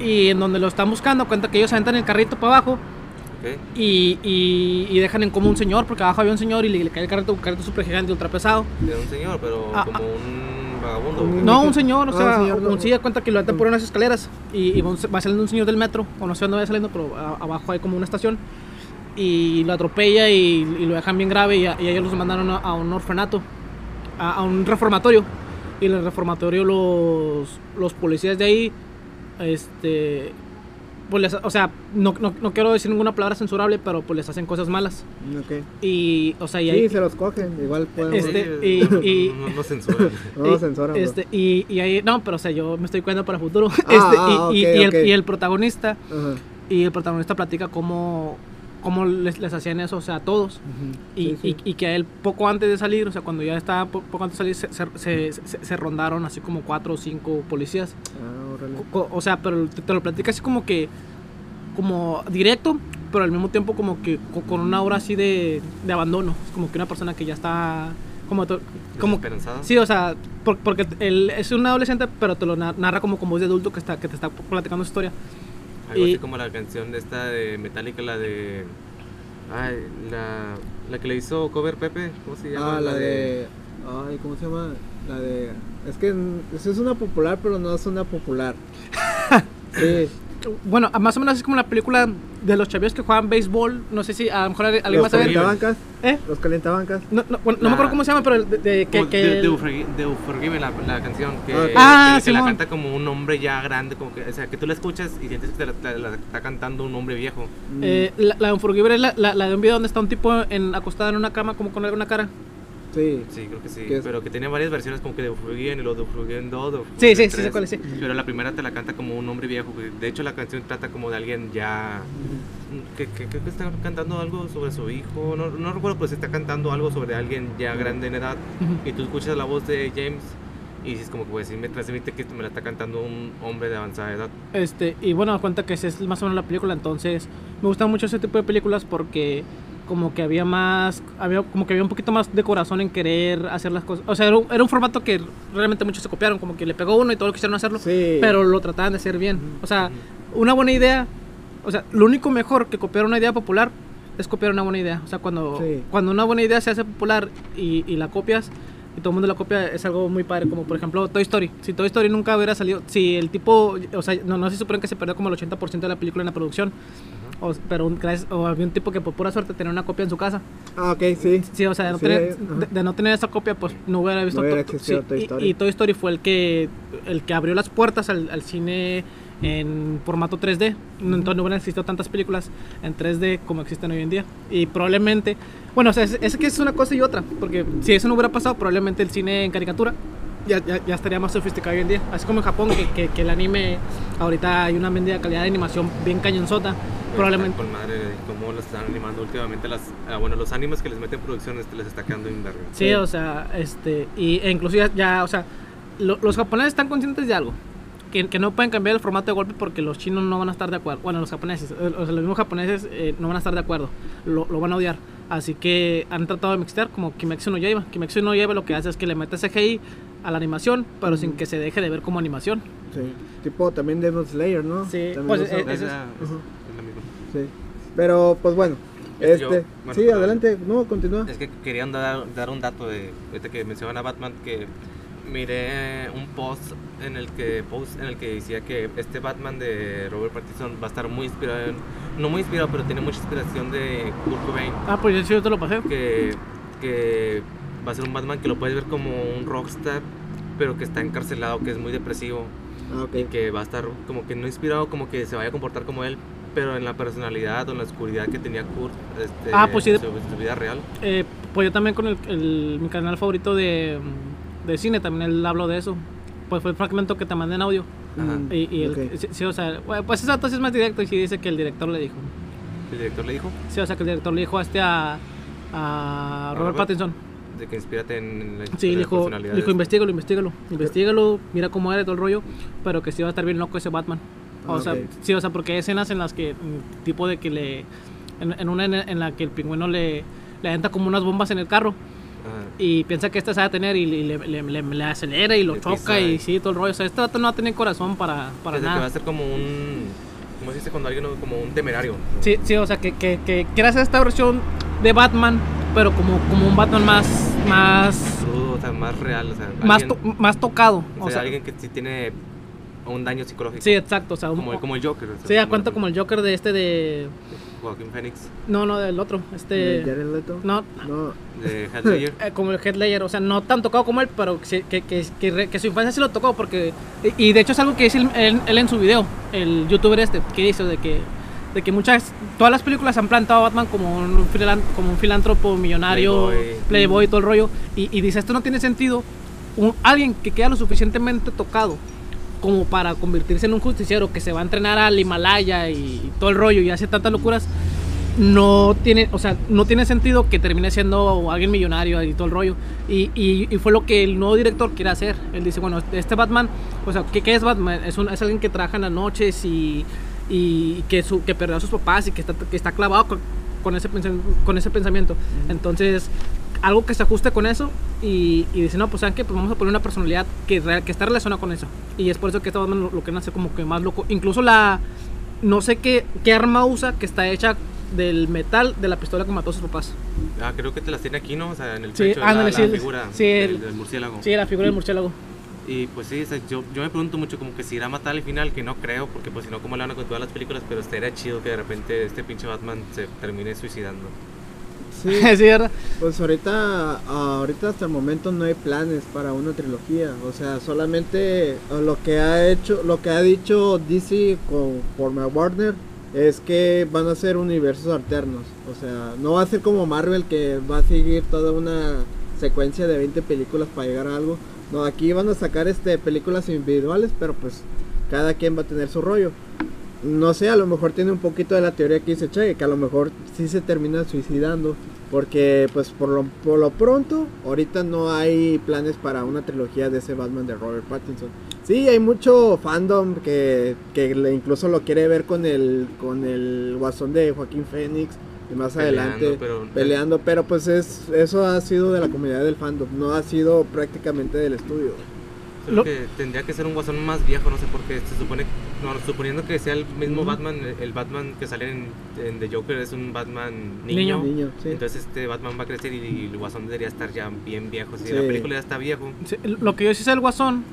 y en donde lo están buscando cuenta que ellos aventan el carrito para abajo ¿ok? y, y, y dejan en como un señor porque abajo había un señor y le, le cae el carrito, un carrito súper gigante, ultra pesado. De un señor, pero Ah, como ah. un vagabundo. No, un señor, o Ah, sea, un señor, un, no. sí da cuenta que lo aventan por unas escaleras y, y va va saliendo un señor del metro, o no sé dónde va saliendo, pero a- abajo hay como una estación y lo atropella y, y lo dejan bien grave y, a- y ellos los mandaron a, a un orfanato, a, a un reformatorio y en el reformatorio los, los policías de ahí, este, pues les, o sea, no, no, no quiero decir ninguna palabra censurable, pero pues les hacen cosas malas. Ok. Y, o sea, y Sí, se los cogen. Igual podemos. Este- y- no, y- no, no censuran. no censuran. Este, y, y ahí, no, pero o sea, yo me estoy cuidando para el futuro. Ah, este, y, ah, y- y el, ok. y el protagonista, y el protagonista platica cómo, cómo les, les hacían eso, o sea, a todos. Ujú. Y, Sí, sí. y- y que a él poco antes de salir, o sea, cuando ya estaba po- poco antes de salir, se, se- se- se- se rondaron así como cuatro o cinco policías. Ah, órale. Co- O sea, pero te, te lo platica así como que, como directo, pero al mismo tiempo como que co- con una aura así de, de abandono. Es como que una persona que ya está, como, to- como. Sí, o sea, por- porque él es un adolescente, pero te lo na- narra como con voz de adulto que, está, que te está platicando su historia. Algo y- así como la canción de esta de Metallica, la de. Ay, la, la que le hizo cover Pepe. ¿Cómo se llama? Ah, la de. Ay, ¿cómo se llama? La de. Es que es una popular, pero no es una popular. Sí. Bueno, más o menos es como la película de los chavillos que juegan béisbol. No sé si a lo mejor alguien Los más sabe. Calientabancas. ¿Eh? Los calientabancas. No, no, bueno, no me acuerdo cómo se llama, pero de, de- que, de, el- de Unforgi- de Unforgiven, la, la canción que, Ah, que- Ah, que la canta como un hombre ya grande, como que, o sea, que tú la escuchas y sientes que te la, está cantando un hombre viejo. Mm. eh, la, la de Unforgiven es la, la, la de un video donde está un tipo en, acostado en una cama como con alguna cara. Sí. Sí, creo que sí. Que es- Pero que tenía varias versiones como que de Unforgiven y luego de Unforgiven 2, de Sí, sí, sí, 3. sé cuál es, sí. Pero la primera te la canta como un hombre viejo. De hecho, la canción trata como de alguien ya. Que, que, que está cantando algo sobre su hijo. No, no recuerdo, pero se está cantando algo sobre alguien ya grande en edad. Y tú escuchas la voz de James y dices, como que pues sí me transmite que me la está cantando un hombre de avanzada edad. Este, y bueno, cuenta que esa es más o menos la película, entonces me gustan mucho ese tipo de películas porque como que había más, había como que había un poquito más de corazón en querer hacer las cosas. O sea, era un, era un formato que realmente muchos se copiaron, como que le pegó uno y todos quisieron hacerlo, Sí. pero lo trataban de hacer bien. O sea, una buena idea, o sea, lo único mejor que copiar una idea popular es copiar una buena idea. O sea, cuando, Sí. cuando una buena idea se hace popular y, y la copias y todo el mundo la copia, es algo muy padre. Como por ejemplo Toy Story. Si Toy Story nunca hubiera salido, si el tipo, o sea, no, no se supone que se perdió como el 80% de la película en la producción. O, pero un, o había un tipo que por pura suerte tenía una copia en su casa. Ah, ok, sí. Sí, o sea, de no, Sí, tener, de, de no tener esa copia, pues no hubiera visto No hubiera to- sí, Toy y- Story. Y, Toy Story fue el que el que abrió las puertas al, al cine en formato 3D. No- Entonces no hubieran existido tantas películas en 3D como existen hoy en día. Y probablemente, bueno, o sea, es, es que es una cosa y otra. Porque si eso no hubiera pasado, probablemente el cine en caricatura ya, ya, ya estaría más sofisticado hoy en día. Así como en Japón, que, que, que el anime, ahorita hay una mendiga calidad de animación bien cañonzota. Probablemente. Con madre, como lo están animando últimamente. Las, ah, bueno, los animes que les meten producción este, les está quedando en verga. Sí, o sea, este, y, e incluso ya, ya, o sea, lo- los japoneses están conscientes de algo, que, que no pueden cambiar el formato de golpe porque los chinos no van a estar de acuerdo, bueno, los japoneses, eh, o sea, los mismos japoneses eh, no van a estar de acuerdo, lo, lo van a odiar, así que han tratado de mixtear como Kimetsu no Yaiba, Kimetsu no Yaiba lo que hace es que le mete CGI a la animación, pero sin que se deje de ver como animación. Sí. Tipo también Demon Slayer, ¿no? Sí, También pues, Es, es- la- es- Ujú. es. Sí. Pero, pues bueno. Este, Este. yo- bueno, sí, adelante. No, continúa. Es que querían dar, dar un dato de ahorita que mencionan a Batman que miré un post en el que post en el que decía que este Batman de Robert Pattinson va a estar muy inspirado en, no muy inspirado pero tiene mucha inspiración de Kurt Cobain Ah, pues yo sí, yo te lo pasé. que, que va a ser un Batman que lo puedes ver como un rockstar pero que está encarcelado que es muy depresivo Ah, ok. y que va a estar como que no inspirado como que se vaya a comportar como él pero en la personalidad o en la oscuridad que tenía Kurt este, Ah, pues sí, de- en su- en su vida real Eh, pues yo también con el, el- mi canal favorito de, de cine, también él hablo de eso. Pues fue el fragmento que te mandé en audio. Ajá. Y, y el- ok. sí, sí, o sea, pues dato sí es más directo y sí dice que el director le dijo. el director le dijo Sí, o sea, que el director le dijo a este a, a Robert Robert? Pattinson. De que inspírate en la, Sí, dijo, dijo investigalo, investigalo, investigalo, mira cómo era todo el rollo, pero que sí va a estar bien loco ese Batman. O Ah, sea, sí, o sea, porque hay escenas en las que, mm, tipo de que le, en, en una en, la que el pingüino le, le avienta como unas bombas en el carro Ajá. y piensa que esta se va a tener y le, le, le- le- le acelera y lo choca y y- sí, todo el rollo. O sea, este no va a tener corazón para, para Desde que va nada. a ser como un ¿cómo se dice cuando alguien como un temerario Sí, sí, o sea, que, que, que quiere hacer esta versión de Batman, pero como, como un Batman más, más, o sea más real o sea más, alguien, to- más tocado. o sea, alguien que sí tiene un daño psicológico Sí, exacto. O sea, un- como, como el Joker o sea, se da cuenta como el Joker de este de. Joaquín Phoenix No, no, del otro. ¿De Este. Jared Leto? No, No. De eh, como el Heath Ledger, o sea, no tan tocado como él, pero que, que, que, que, re- que su infancia sí lo tocó, porque, y, y de hecho es algo que dice él, él- él en su video, el youtuber este, que dice de que, de que muchas, todas las películas han plantado a Batman como un, como un filántropo millonario, Playboy. playboy, y todo el rollo, y, y dice, esto no tiene sentido, un- alguien que queda lo suficientemente tocado como para convertirse en un justiciero que se va a entrenar al Himalaya y todo el rollo y hace tantas locuras, no tiene, o sea, no tiene sentido que termine siendo alguien millonario y todo el rollo. Y, y- y fue lo que el nuevo director quiere hacer. Él dice, bueno, este Batman, o sea, ¿qué, qué es Batman? Es, un- es alguien que trabaja en las noches y, y que, su, que perdió a sus papás y que está, que está clavado con, con ese, con ese pensamiento. Entonces, algo que se ajuste con eso y, y dice, no, pues ¿saben qué? Pues vamos a poner una personalidad que, real- que está relacionada con eso. Y es por eso que este Batman lo, lo quieren hacer como que más loco. Incluso la, no sé qué, qué arma usa que está hecha del metal de la pistola que mató a sus papás. Ah, creo que te las tiene aquí, ¿no? O sea, en el Sí, pecho de ándale, la, sí, la figura sí, del, el- del murciélago. Sí, la figura del murciélago. Y pues sí, o sea, yo, yo me pregunto mucho como que si irá a matar al final, que no creo, porque pues si no, como le van a con todas las películas, pero estaría chido que de repente este pinche Batman se termine suicidando. Sí, sí, ¿verdad? pues ahorita, ahorita hasta el momento no hay planes para una trilogía. O sea, solamente eh, lo que ha hecho, lo que ha dicho DC con, por Warner es que van a ser universos alternos. O sea, no va a ser como Marvel que va a seguir toda una secuencia de 20 películas para llegar a algo. No, aquí van a sacar este películas individuales, pero pues cada quien va a tener su rollo. No sé, a lo mejor tiene un poquito de la teoría que dice Che, que a lo mejor sí se termina suicidando. Porque pues por lo, por lo pronto, ahorita no hay planes para una trilogía de ese Batman de Robert Pattinson. Sí, hay mucho fandom que, que incluso lo quiere ver con el, con el guasón de Joaquín Phoenix. Y más Peleando, adelante pero- peleando, pero pues es eso ha sido de la comunidad del fandom, no ha sido prácticamente del estudio. Creo Lo- que tendría que ser un guasón más viejo, no sé por qué. Se supone, no, suponiendo que sea el mismo Ujú. Batman, el Batman que sale en, en The Joker es un Batman niño. Niño. Niño, sí. Entonces este Batman va a crecer y, el guasón debería estar ya bien viejo. Si Sí. la película ya está viejo, Sí, Lo que yo sí sé del Guasón,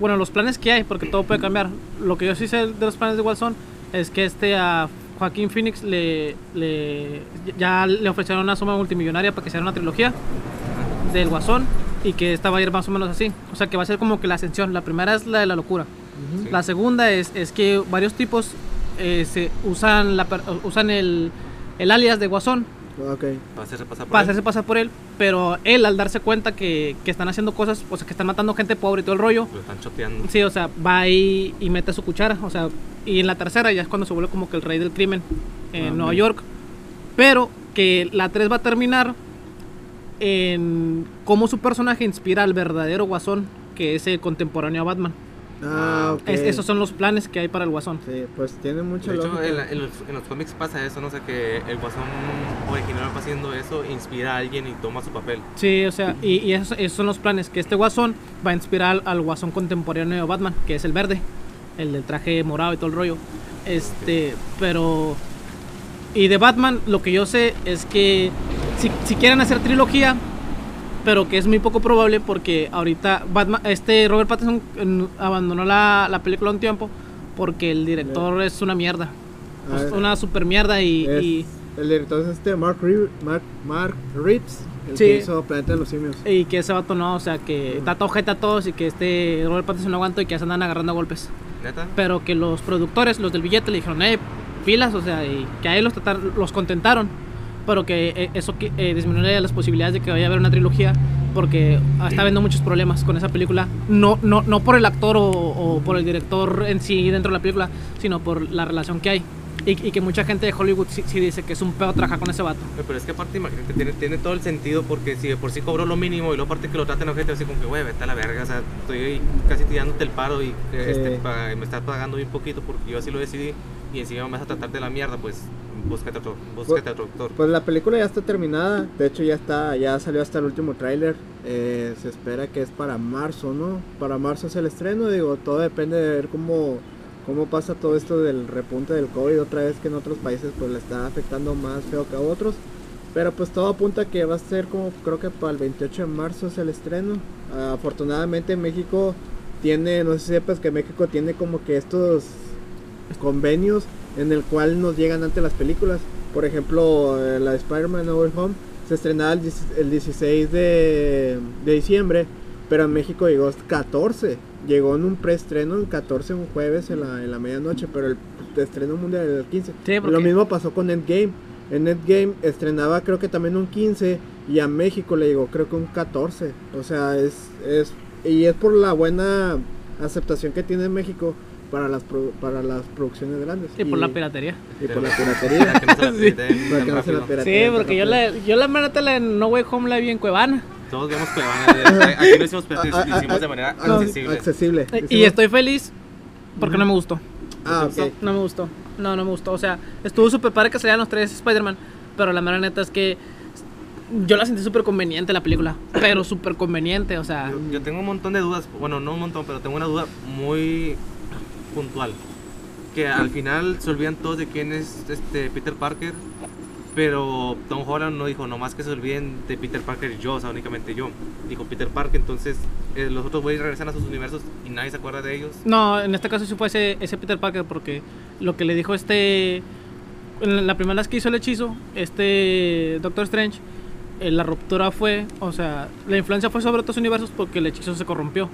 bueno, los planes que hay, porque todo puede cambiar. Lo que yo sí sé de los planes de Guasón es que este a Joaquín Phoenix le, le ya le ofrecieron una suma multimillonaria para que sea una trilogía del Guasón y que esta va a ir más o menos así. O sea, que va a ser como que la ascensión. La primera es la de la locura. Ujú. Sí. La segunda es, es que varios tipos eh, se usan, la, usan el, el alias de Guasón Ok. va a hacerse pasar por para él. hacerse pasar por él, pero él al darse cuenta que, que están haciendo cosas, o sea, que están matando gente pobre y todo el rollo, Lo están choteando. sí, o sea, va ahí y mete su cuchara, o sea, y en la tercera ya es cuando se vuelve como que el rey del crimen en Ah, Nueva. York, pero que la 3 va a terminar en cómo su personaje inspira al verdadero guasón, que es el contemporáneo a Batman. Ah, ok. Es- esos son los planes que hay para el guasón. Sí, pues tiene mucha De hecho, en, la- en los, en los cómics pasa eso, no sé, que el guasón original va haciendo eso, inspira a alguien y toma su papel. Sí, o sea, y, y esos, esos son los planes, que este guasón va a inspirar al, al guasón contemporáneo de Batman, que es el verde, el del traje morado y todo el rollo. Este, pero... Y de Batman, lo que yo sé es que si, si quieren hacer trilogía, pero que es muy poco probable porque ahorita Batman, este Robert Pattinson abandonó la, la película un tiempo porque el director es una mierda. Ah, Es una super mierda y... es- y El director es este Mark, Reeves, Mark, Mark Reeves, el Sí. que hizo Planeta de los Simios. Y que ese vato no, o sea, que está todo jeta a todos y que este Robert Pattinson no aguanta y que ya se andan agarrando a golpes. ¿Neta? Pero que los productores, los del billete, le dijeron, eh, pilas, o sea, y que a él los, tratar- los contentaron. Pero que eh, eso eh, disminuye las posibilidades de que vaya a haber una trilogía porque está habiendo muchos problemas con esa película. No, no, no por el actor o, o por el director en sí dentro de la película, sino por la relación que hay. Y, y que mucha gente de Hollywood sí, sí dice que es un pedo trabajar con ese vato. Pero es que aparte, imagínate, tiene, tiene todo el sentido porque si de por sí cobró lo mínimo y luego aparte que lo traten a gente así como que, güey, vete a la verga, o sea, estoy casi tirándote el paro y eh, Sí. este, pa- me estás pagando bien poquito porque yo así lo decidí y encima me vas a tratar de la mierda, pues búscate otro, búscate otro actor. Pues la película ya está terminada, de hecho ya está, ya salió hasta el último tráiler. Eh, se espera que es para marzo, ¿no? Para marzo es el estreno, digo, todo depende de ver cómo, cómo pasa todo esto del repunte del COVID otra vez que en otros países pues le está afectando más feo que a otros. Pero pues todo apunta que va a ser como creo que para el 28 de marzo es el estreno. Ah, afortunadamente México tiene, no sé si sepas que México tiene como que estos convenios en el cual nos llegan antes las películas. Por ejemplo, eh, la de Spider-Man No Way Home se estrenaba el, 10 el 16 de, de diciembre, pero en México llegó el 14. Llegó en un preestreno el 14, un jueves en la, en la medianoche, pero el estreno mundial era el 15. Sí, porque- Lo mismo pasó con Endgame. En Endgame estrenaba creo que también un 15 y a México le llegó creo que un 14. O sea, es, es y es por la buena aceptación que tiene México para las pro- para las producciones grandes. Y por la piratería. y por la piratería. Sí. porque yo la, yo la neta la en No Way Home la vi en Cuevana. Todos vemos Cuevana. eh, Aquí lo hicimos, pero lo hicimos de manera accesible. accesible. Y estoy feliz porque no me gustó. Ah, No, ok. no me gustó. No, no me gustó. O sea, estuvo súper padre que salieran los tres Spider-Man. Pero la mera neta es que yo la sentí súper conveniente la película. Pero súper conveniente, o sea. Yo, yo tengo un montón de dudas, bueno, no un montón, pero tengo una duda muy puntual. Que al final se olvidan todos de quién es este Peter Parker, pero Tom Holland no dijo nomás que se olviden de Peter Parker y yo, o sea, únicamente yo. Dijo Peter Parker, entonces eh, los otros güeyes regresan a sus universos y nadie se acuerda de ellos. No, en este caso sí fue ese, ese Peter Parker porque lo que le dijo este... En la primera vez que hizo el hechizo, este Doctor Strange, eh, la ruptura fue, o sea, la influencia fue sobre otros universos porque el hechizo se corrompió.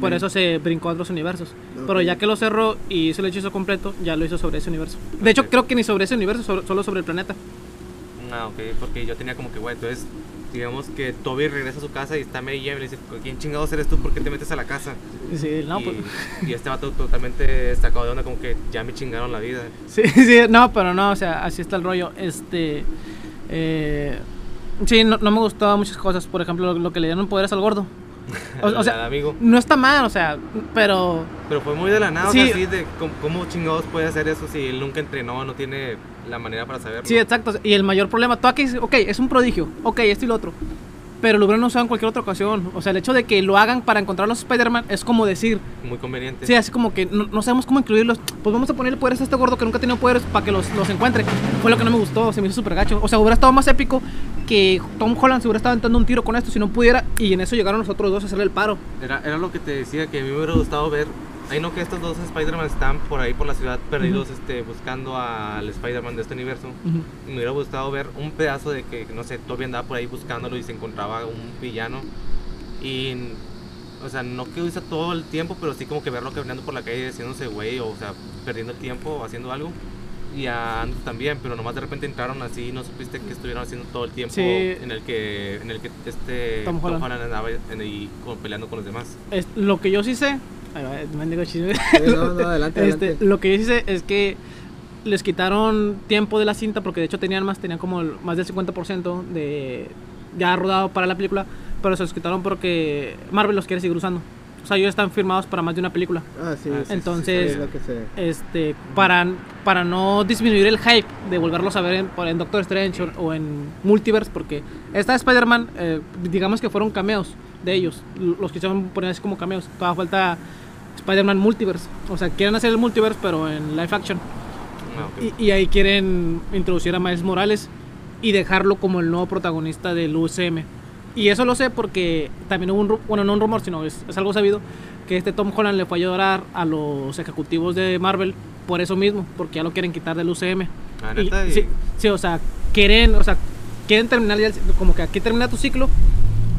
Por eso se brincó a otros universos. Pero Ok. ya que lo cerró y hizo el hechizo completo, ya lo hizo sobre ese universo. De hecho, creo que ni sobre ese universo, solo- sobre el planeta. Ah, ok, porque yo tenía como que, güey, entonces, digamos que Toby regresa a su casa y está Mary Jane y le dice, ¿quién chingados eres tú? ¿Por qué te metes a la casa? Sí, no, y, pues- y este vato totalmente sacado de onda, como que ya me chingaron la vida. Sí, sí, no, pero no, o sea, así está el rollo. Este. Eh, sí, no, no me gustaban muchas cosas. Por ejemplo, lo, lo que le dieron poderes al gordo. O, o sea, amigo. no está mal, o sea, pero. Pero fue muy de la nada, Sí. o sea, así de cómo, cómo chingados puede hacer eso si él nunca entrenó, no tiene la manera para saberlo. Sí, exacto. Y el mayor problema, tú aquí dices, ok, es un prodigio, ok, esto y lo otro. Pero lo hubieran usado en cualquier otra ocasión. O sea, el hecho de que lo hagan para encontrar a los Spider-Man es como decir, Muy conveniente. Sí, así como que no, no sabemos cómo incluirlos. Pues vamos a ponerle poderes a este gordo que nunca ha tenido poderes para que los, los encuentre. Fue lo que no me gustó, se me hizo súper gacho. O sea, hubiera estado más épico que Tom Holland se hubiera estado aventando un tiro con esto si no pudiera. Y en eso llegaron los otros dos a hacerle el paro. Era, era lo que te decía, que a mí me hubiera gustado ver. Ahí no que estos dos Spider-Man están por ahí por la ciudad perdidos este, buscando al Spider-Man de este universo. Y me hubiera gustado ver un pedazo de que, no sé, Toby andaba por ahí buscándolo y se encontraba un villano. Y, o sea, no que usa todo el tiempo, pero sí como que verlo caminando por la calle haciéndose güey, o, o sea, perdiendo el tiempo haciendo algo. Y a Andrew también, pero nomás de repente entraron así y no supiste que estuvieron haciendo todo el tiempo Sí. en el que en el que este Tom Holland. andaba en- ahí como peleando con los demás. Es- lo que yo sí sé. No, no, adelante, Este, adelante. lo que yo sí sé es que les quitaron tiempo de la cinta porque de hecho tenían más, tenían como más del 50% de ya rodado para la película, pero se los quitaron porque Marvel los quiere seguir usando. O sea, ellos están firmados para más de una película. Ah, sí, Ah, sí, Entonces- sí, es lo que sé. Este, para, para no disminuir el hype de volverlos a ver en, Doctor Strange o, o en Multiverse, porque esta de Spider-Man, eh, digamos que fueron cameos de ellos, los quisieron poner así como cameos. Todavía falta Spider-Man Multiverse, o sea, quieren hacer el Multiverse, pero en live action. Ah, ok. Y, y ahí quieren introducir a Miles Morales y dejarlo como el nuevo protagonista del UCM. Y eso lo sé porque también hubo un, bueno, no un rumor, sino es, es algo sabido, que este Tom Holland le fue a llorar a los ejecutivos de Marvel por eso mismo, porque ya lo quieren quitar del UCM. Ah, Y- sí, sí, o sea, quieren, o sea, quieren terminar ya, el- como que aquí termina tu ciclo,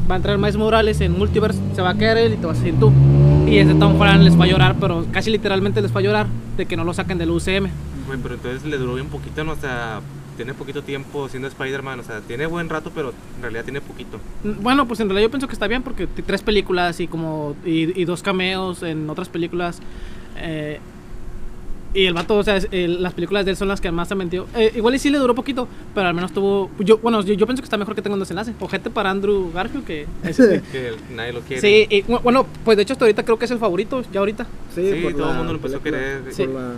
va a entrar Miles Morales en Multiverse, se va a quedar él y te vas a seguir tú. Y este Tom Holland les va a llorar, pero casi literalmente les va a llorar de que no lo saquen del UCM. Güey, pero entonces le duró bien poquito, ¿no? O sea, tiene poquito tiempo siendo Spider-Man, o sea, tiene buen rato, pero en realidad tiene poquito. Bueno, pues en realidad yo pienso que está bien porque tres películas y como y, y dos cameos en otras películas. eh, y el vato, o sea, es- el- las películas de él son las que más se metido. Eh, igual y sí le duró poquito, pero al menos tuvo. Yo, bueno, yo, yo pienso que está mejor que tenga un desenlace. Ojete para Andrew Garfield, que. ese- Que nadie lo quiere. sí, y, bu- bueno, pues de hecho hasta ahorita creo que es el favorito, ya ahorita. Sí, Sí, por todo el mundo lo empezó a querer. Sí. la-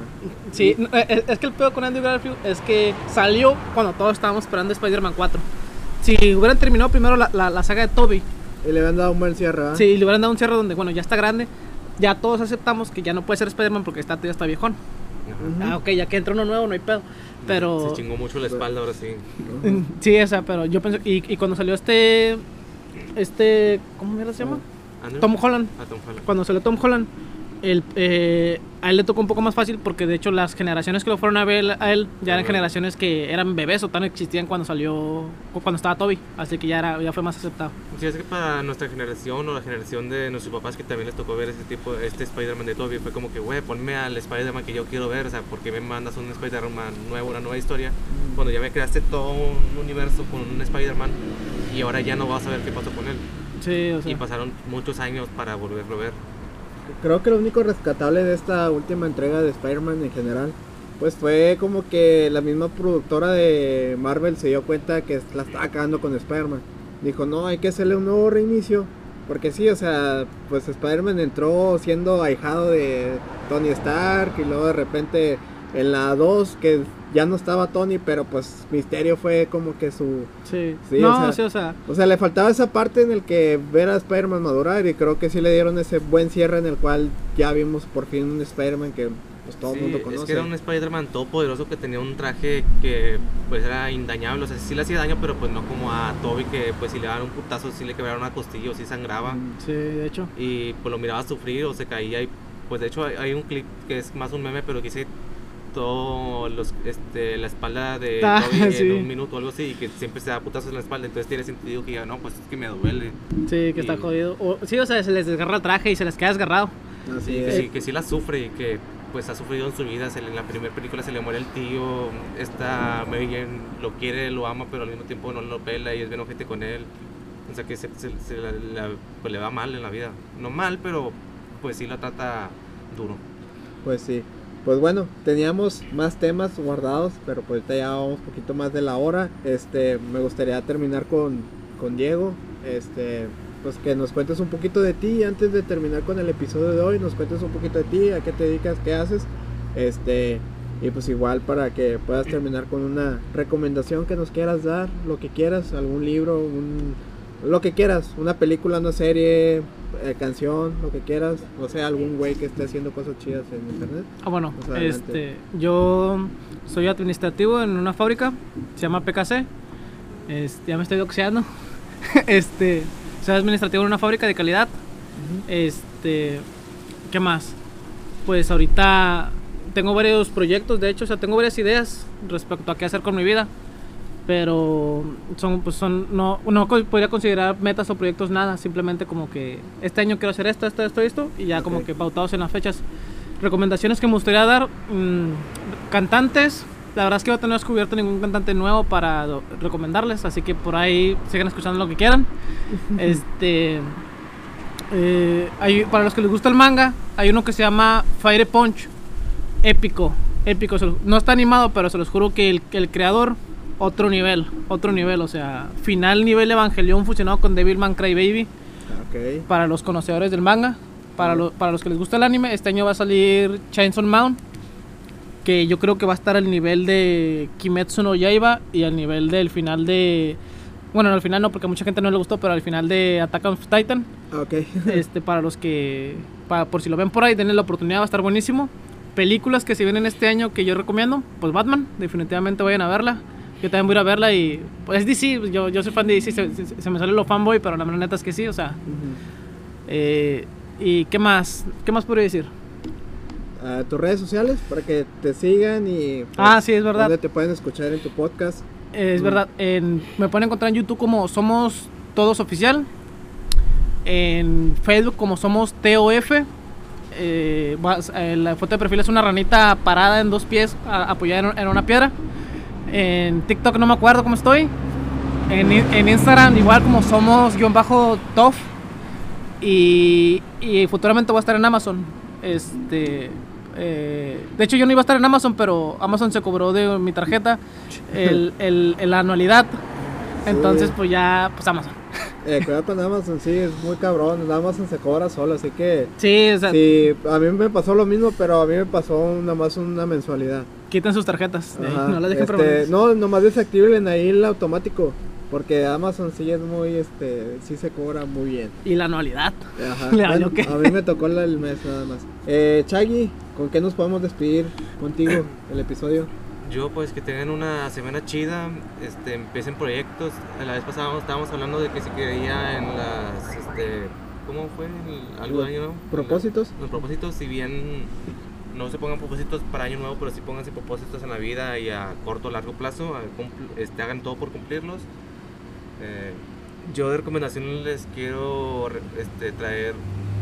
Sí, no, eh, eh, es que el peor con Andrew Garfield es que salió cuando todos estábamos esperando Spider-Man 4. Si hubieran terminado primero la, la, la saga de Toby, Y le habían dado un buen cierre, ¿verdad? Sí, y le hubieran dado un cierre donde, bueno, ya está grande, ya todos aceptamos que ya no puede ser Spider-Man porque está, ya está viejón. Ajá. Ah, ok, ya que entra uno nuevo no hay pedo. Pero... Se chingó mucho la espalda ahora sí. Sí, o sea, pero yo pensé... Y, y cuando salió este... Este... ¿Cómo mierda se llama? Tom Holland. Ah, Tom Holland. Cuando salió Tom Holland, el, eh, a él le tocó un poco más fácil porque de hecho las generaciones que lo fueron a ver a él ya eran generaciones que eran bebés o tan existían cuando salió cuando estaba Toby, así que ya era ya fue más aceptado. Sí, es que para nuestra generación o la generación de nuestros papás que también les tocó ver este tipo, este Spider-Man de Toby, fue como que, güey, ponme al Spider-Man que yo quiero ver, o sea, porque me mandas un Spider-Man nuevo, una nueva historia, cuando ya me creaste todo un universo con un Spider-Man y ahora ya no vas a ver qué pasó con él. Sí, o sea, Y pasaron muchos años para volverlo a ver. Creo que lo único rescatable de esta última entrega de Spider-Man en general, pues fue como que la misma productora de Marvel se dio cuenta que la estaba cagando con Spider-Man. Dijo, no, hay que hacerle un nuevo reinicio. Porque sí, o sea, pues Spider-Man entró siendo ahijado de Tony Stark y luego de repente en la 2 que ya no estaba Tony, pero pues Misterio fue como que su... sí. sí, no, o sea, sí, o sea, O sea, le faltaba esa parte en el que ver a Spider-Man madurar y creo que sí le dieron ese buen cierre en el cual ya vimos por fin un Spider-Man que pues todo el mundo Es conoce. que era un Spider-Man todopoderoso que tenía un traje que pues era indañable, o sea, sí le hacía daño, pero pues no como a Toby que pues si le daban un putazo sí le quebraron una costilla o sí sangraba. Mm, sí, de hecho. y pues lo miraba sufrir o se caía y pues de hecho hay, hay un clip que es más un meme pero que dice todo los este la espalda de Ah, Toby sí. en un minuto o algo así y que siempre se da putazos en la espalda entonces tiene sentido que diga no pues es que me duele Sí, que está Y- jodido. O- sí, o sea, se les desgarra el traje y se les queda desgarrado. Así y que es. sí, que sí la sufre y que pues ha sufrido en su vida se le- en la primera película se le muere el tío esta Mary Jane lo quiere lo ama pero al mismo tiempo no lo pela y es bien ojete con él o sea que se, se- se la- la- pues le va mal en la vida no mal pero pues sí la trata duro Pues sí. Pues bueno, teníamos más temas guardados, pero pues ahorita ya vamos un poquito más de la hora. Este, me gustaría terminar con, con Diego. Este, pues que nos cuentes un poquito de ti antes de terminar con el episodio de hoy. Nos cuentes un poquito de ti, a qué te dedicas, qué haces. Este, y pues igual para que puedas terminar con una recomendación que nos quieras dar, lo que quieras, algún libro, un, lo que quieras, una película, una serie, eh, canción, lo que quieras, o sea, algún güey que esté haciendo cosas chidas en internet. Ah, bueno, Pues este, yo soy administrativo en una fábrica, se llama PKC. Este, ya me estoy doxeando. este, soy administrativo en una fábrica de calidad. Este, ¿qué más? Pues ahorita tengo varios proyectos, de hecho, o sea, tengo varias ideas respecto a qué hacer con mi vida. Pero son, pues son, no, no podría considerar metas o proyectos nada, simplemente como que este año quiero hacer esto, esto, esto, esto, y ya como Ok. que pautados en las fechas. Recomendaciones que me gustaría dar, mm, cantantes, la verdad es que no tengo descubierto ningún cantante nuevo para recomendarles, así que por ahí sigan escuchando lo que quieran. este, eh, hay- para los que les gusta el manga, hay uno que se llama Fire Punch, épico, épico. No está animado, pero se los juro que el, que el creador, otro nivel, otro nivel, o sea, final nivel Evangelion fusionado con Devilman Crybaby Ok. para los conocedores del manga. Para, lo- para los que les gusta el anime, este año va a salir Chainsaw Man, que yo creo que va a estar al nivel de Kimetsu no Yaiba y al nivel del final de... Bueno, al final no, porque a mucha gente no le gustó, pero al final de Attack on Titan. Ah, Ok. este, para los que, para, por si lo ven por ahí, denle la oportunidad, va a estar buenísimo. Películas que se vienen este año que yo recomiendo, pues Batman, definitivamente vayan a verla. Yo también voy a ir a verla y, pues es DC, yo, yo soy fan de DC, se, se- se me sale lo fanboy, pero la neta es que sí, o sea. eh, ¿Y qué más? ¿Qué más podría decir? Tus redes sociales para que te sigan y pues, Ah, sí, es verdad. donde te pueden escuchar en tu podcast. Es Mm. verdad, en- me pueden encontrar en YouTube como Somos Todos Oficial, en Facebook como Somos TOF. eh, eh, la foto de perfil es una ranita parada en dos pies a- apoyada en, en una piedra. En TikTok no me acuerdo cómo estoy. En, en Instagram igual como somos guion bajo TOF. Y, y futuramente voy a estar en Amazon. Este, eh, de hecho, yo no iba a estar en Amazon, pero Amazon se cobró de mi tarjeta el, el- el- la anualidad. Entonces, Sí. pues ya, pues Amazon. Eh, cuidado con Amazon, sí, es muy cabrón. Amazon se cobra solo, así que. Sí, o sea, Sí, a mí me pasó lo mismo, pero a mí me pasó nada más una mensualidad. Quiten sus tarjetas. de ahí, no las dejen este, no, nomás desactiven ahí el automático. Porque Amazon sí es muy, este, sí se cobra muy bien. Y la anualidad. Ajá. Bueno, a mí me tocó el mes nada más. Eh, Chagui, ¿con qué nos podemos despedir contigo el episodio? Yo pues que tengan una semana chida, este, empiecen proyectos. La vez pasada estábamos hablando de que si quería en las este, ¿cómo fue? El- algo nuevo. ¿Propósitos? Los propósitos, si bien no se pongan propósitos para año nuevo, pero sí pónganse propósitos en la vida y a corto o largo plazo, este, hagan todo por cumplirlos. Eh, yo de recomendación les quiero este, traer,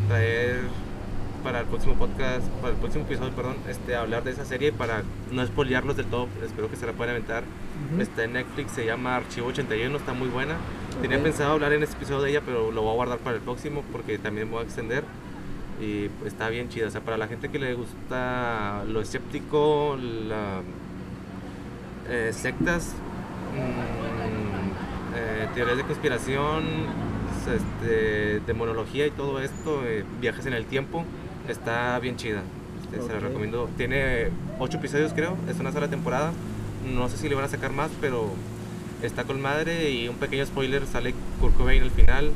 traer para el próximo podcast, para el próximo episodio, perdón, este, hablar de esa serie para no spoilearlos del todo, espero que se la puedan aventar. Ujú. Está en Netflix, se llama Archivo 81, está muy buena. Tenía Ok. pensado hablar en este episodio de ella, pero lo voy a guardar para el próximo porque también voy a extender. Y pues, está bien chida. O sea, para la gente que le gusta lo escéptico, la, eh, sectas, mm, eh, teorías de conspiración, este, demonología y todo esto, eh, viajes en el tiempo, está bien chida. Este, Se la recomiendo. Tiene ocho episodios, creo. Es una sola temporada. No sé si le van a sacar más, pero está con madre. Y un pequeño spoiler: sale Kurt Cobain al final.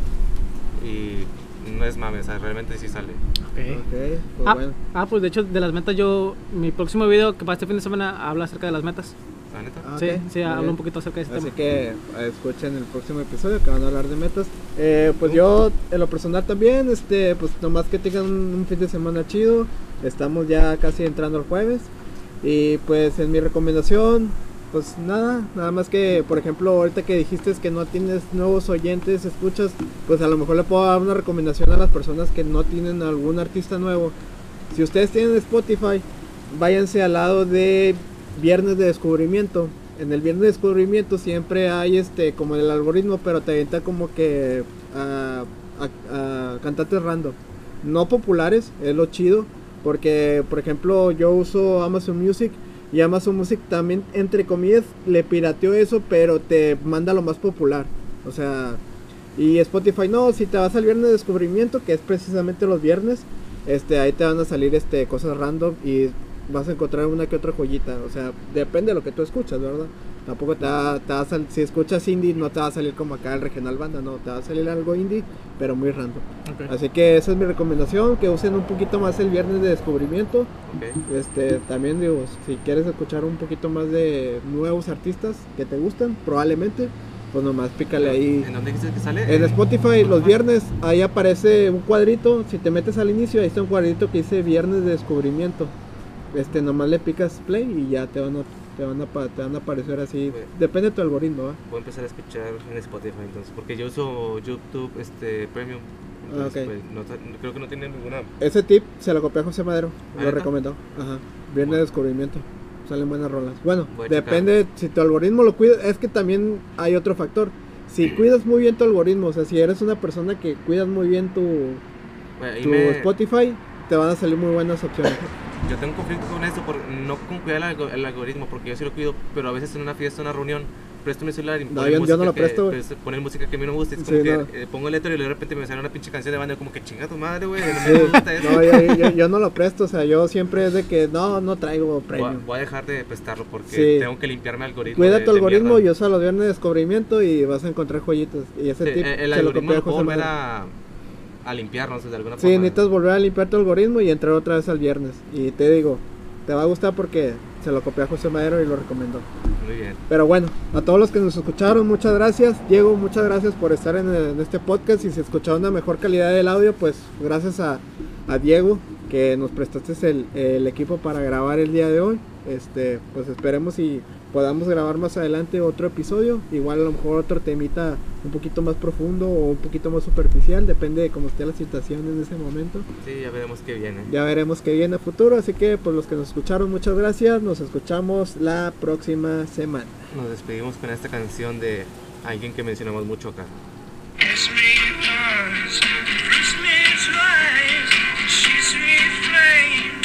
Y no es mame, o sea, realmente sí sale. Ok. Ok, pues Ah, bueno. ah, pues de hecho, de las metas, yo. Mi próximo video que para este fin de semana habla acerca de las metas. ¿La neta? Ah, Sí, sí, hablo un poquito acerca de este Así tema. que eh, escuchen el próximo episodio que van a hablar de metas. Eh, pues yo, en lo personal también, este, pues nomás que tengan un, un fin de semana chido. Estamos ya casi entrando al jueves. Y pues en mi recomendación, pues nada, nada más que, por ejemplo, ahorita que dijiste que no tienes nuevos oyentes, escuchas, pues a lo mejor le puedo dar una recomendación a las personas que no tienen algún artista nuevo. Si ustedes tienen Spotify, váyanse al lado de Viernes de Descubrimiento. En el Viernes de Descubrimiento siempre hay este como el algoritmo, pero te avienta como que a, a- a cantantes random. No populares, es lo chido. Porque, por ejemplo, yo uso Amazon Music y Amazon Music también, entre comillas, le pirateó eso, pero te manda lo más popular. O sea, y Spotify no, si te vas al viernes de descubrimiento, que es precisamente los viernes, este, ahí te van a salir este, cosas random y vas a encontrar una que otra joyita. O sea, depende de lo que tú escuchas, ¿verdad? Tampoco te va, te va a sal- si escuchas indie, no te va a salir como acá el regional banda, no, te va a salir algo indie, pero muy random. Así que esa es mi recomendación, que usen un poquito más el viernes de descubrimiento. Este, también digo, si quieres escuchar un poquito más de nuevos artistas que te gustan, probablemente, pues nomás pícale ahí. ¿En dónde dijiste que sale? En Spotify los viernes, ahí aparece un cuadrito, si te metes al inicio, ahí está un cuadrito que dice viernes de descubrimiento. Este, nomás le picas play y ya te van a, te van a, te van a aparecer así. Depende de tu algoritmo, ¿va? Voy a empezar a escuchar en Spotify entonces, porque yo uso YouTube este, Premium. Entonces, Ah, ok. pues, no creo que no tiene ninguna. Ese tip se lo copió a José Madero, ¿Ah, lo recomendó. Ajá. Viernes de descubrimiento. Salen buenas rolas. Bueno, checar. depende si tu algoritmo lo cuida. Es que también hay otro factor. Si cuidas muy bien tu algoritmo, o sea, si eres una persona que cuidas muy bien tu, Bueno, tu me- Spotify, te van a salir muy buenas opciones. Yo tengo un conflicto con eso, por, no con cuidar el, algo- el algoritmo, porque yo sí lo cuido, pero a veces en una fiesta, en una reunión, presto mi celular y No, yo- yo música no lo que- presto, güey. pues, ponen música que a mí no me gusta, y es como Sí, que no. eh, pongo el letra y de repente me sale una pinche canción de banda, como que chinga tu madre, güey, no me gusta eso. no, yo, yo- yo no lo presto, o sea, yo siempre es de que no, no traigo voy, a, premium. voy a dejar de prestarlo porque Sí. tengo que limpiarme el algoritmo. Cuida de- tu de algoritmo mierda. y usa los viernes de descubrimiento y vas a encontrar joyitas. Y ese Sí, tip el, el se lo algoritmo a lo puedo volver a, a limpiarnos de alguna Sí, forma. necesitas volver a limpiar tu algoritmo y entrar otra vez al viernes. Y te digo, te va a gustar porque se lo copié a José Madero y lo recomendó. Muy bien. Pero bueno, a todos los que nos escucharon, muchas gracias. Diego, muchas gracias por estar en, en este podcast. Y si escucharon una mejor calidad del audio, pues gracias a, a Diego que nos prestaste el, el equipo para grabar el día de hoy. Este, pues esperemos y podamos grabar más adelante otro episodio. Igual a lo mejor otro temita un poquito más profundo o un poquito más superficial, depende de cómo esté la situación en ese momento. Sí, ya veremos qué viene. Ya veremos qué viene a futuro. Así que, pues los que nos escucharon, muchas gracias. Nos escuchamos la próxima semana. Nos despedimos con esta canción de alguien que mencionamos mucho acá. Kiss me once, kiss me twice, she's me flame.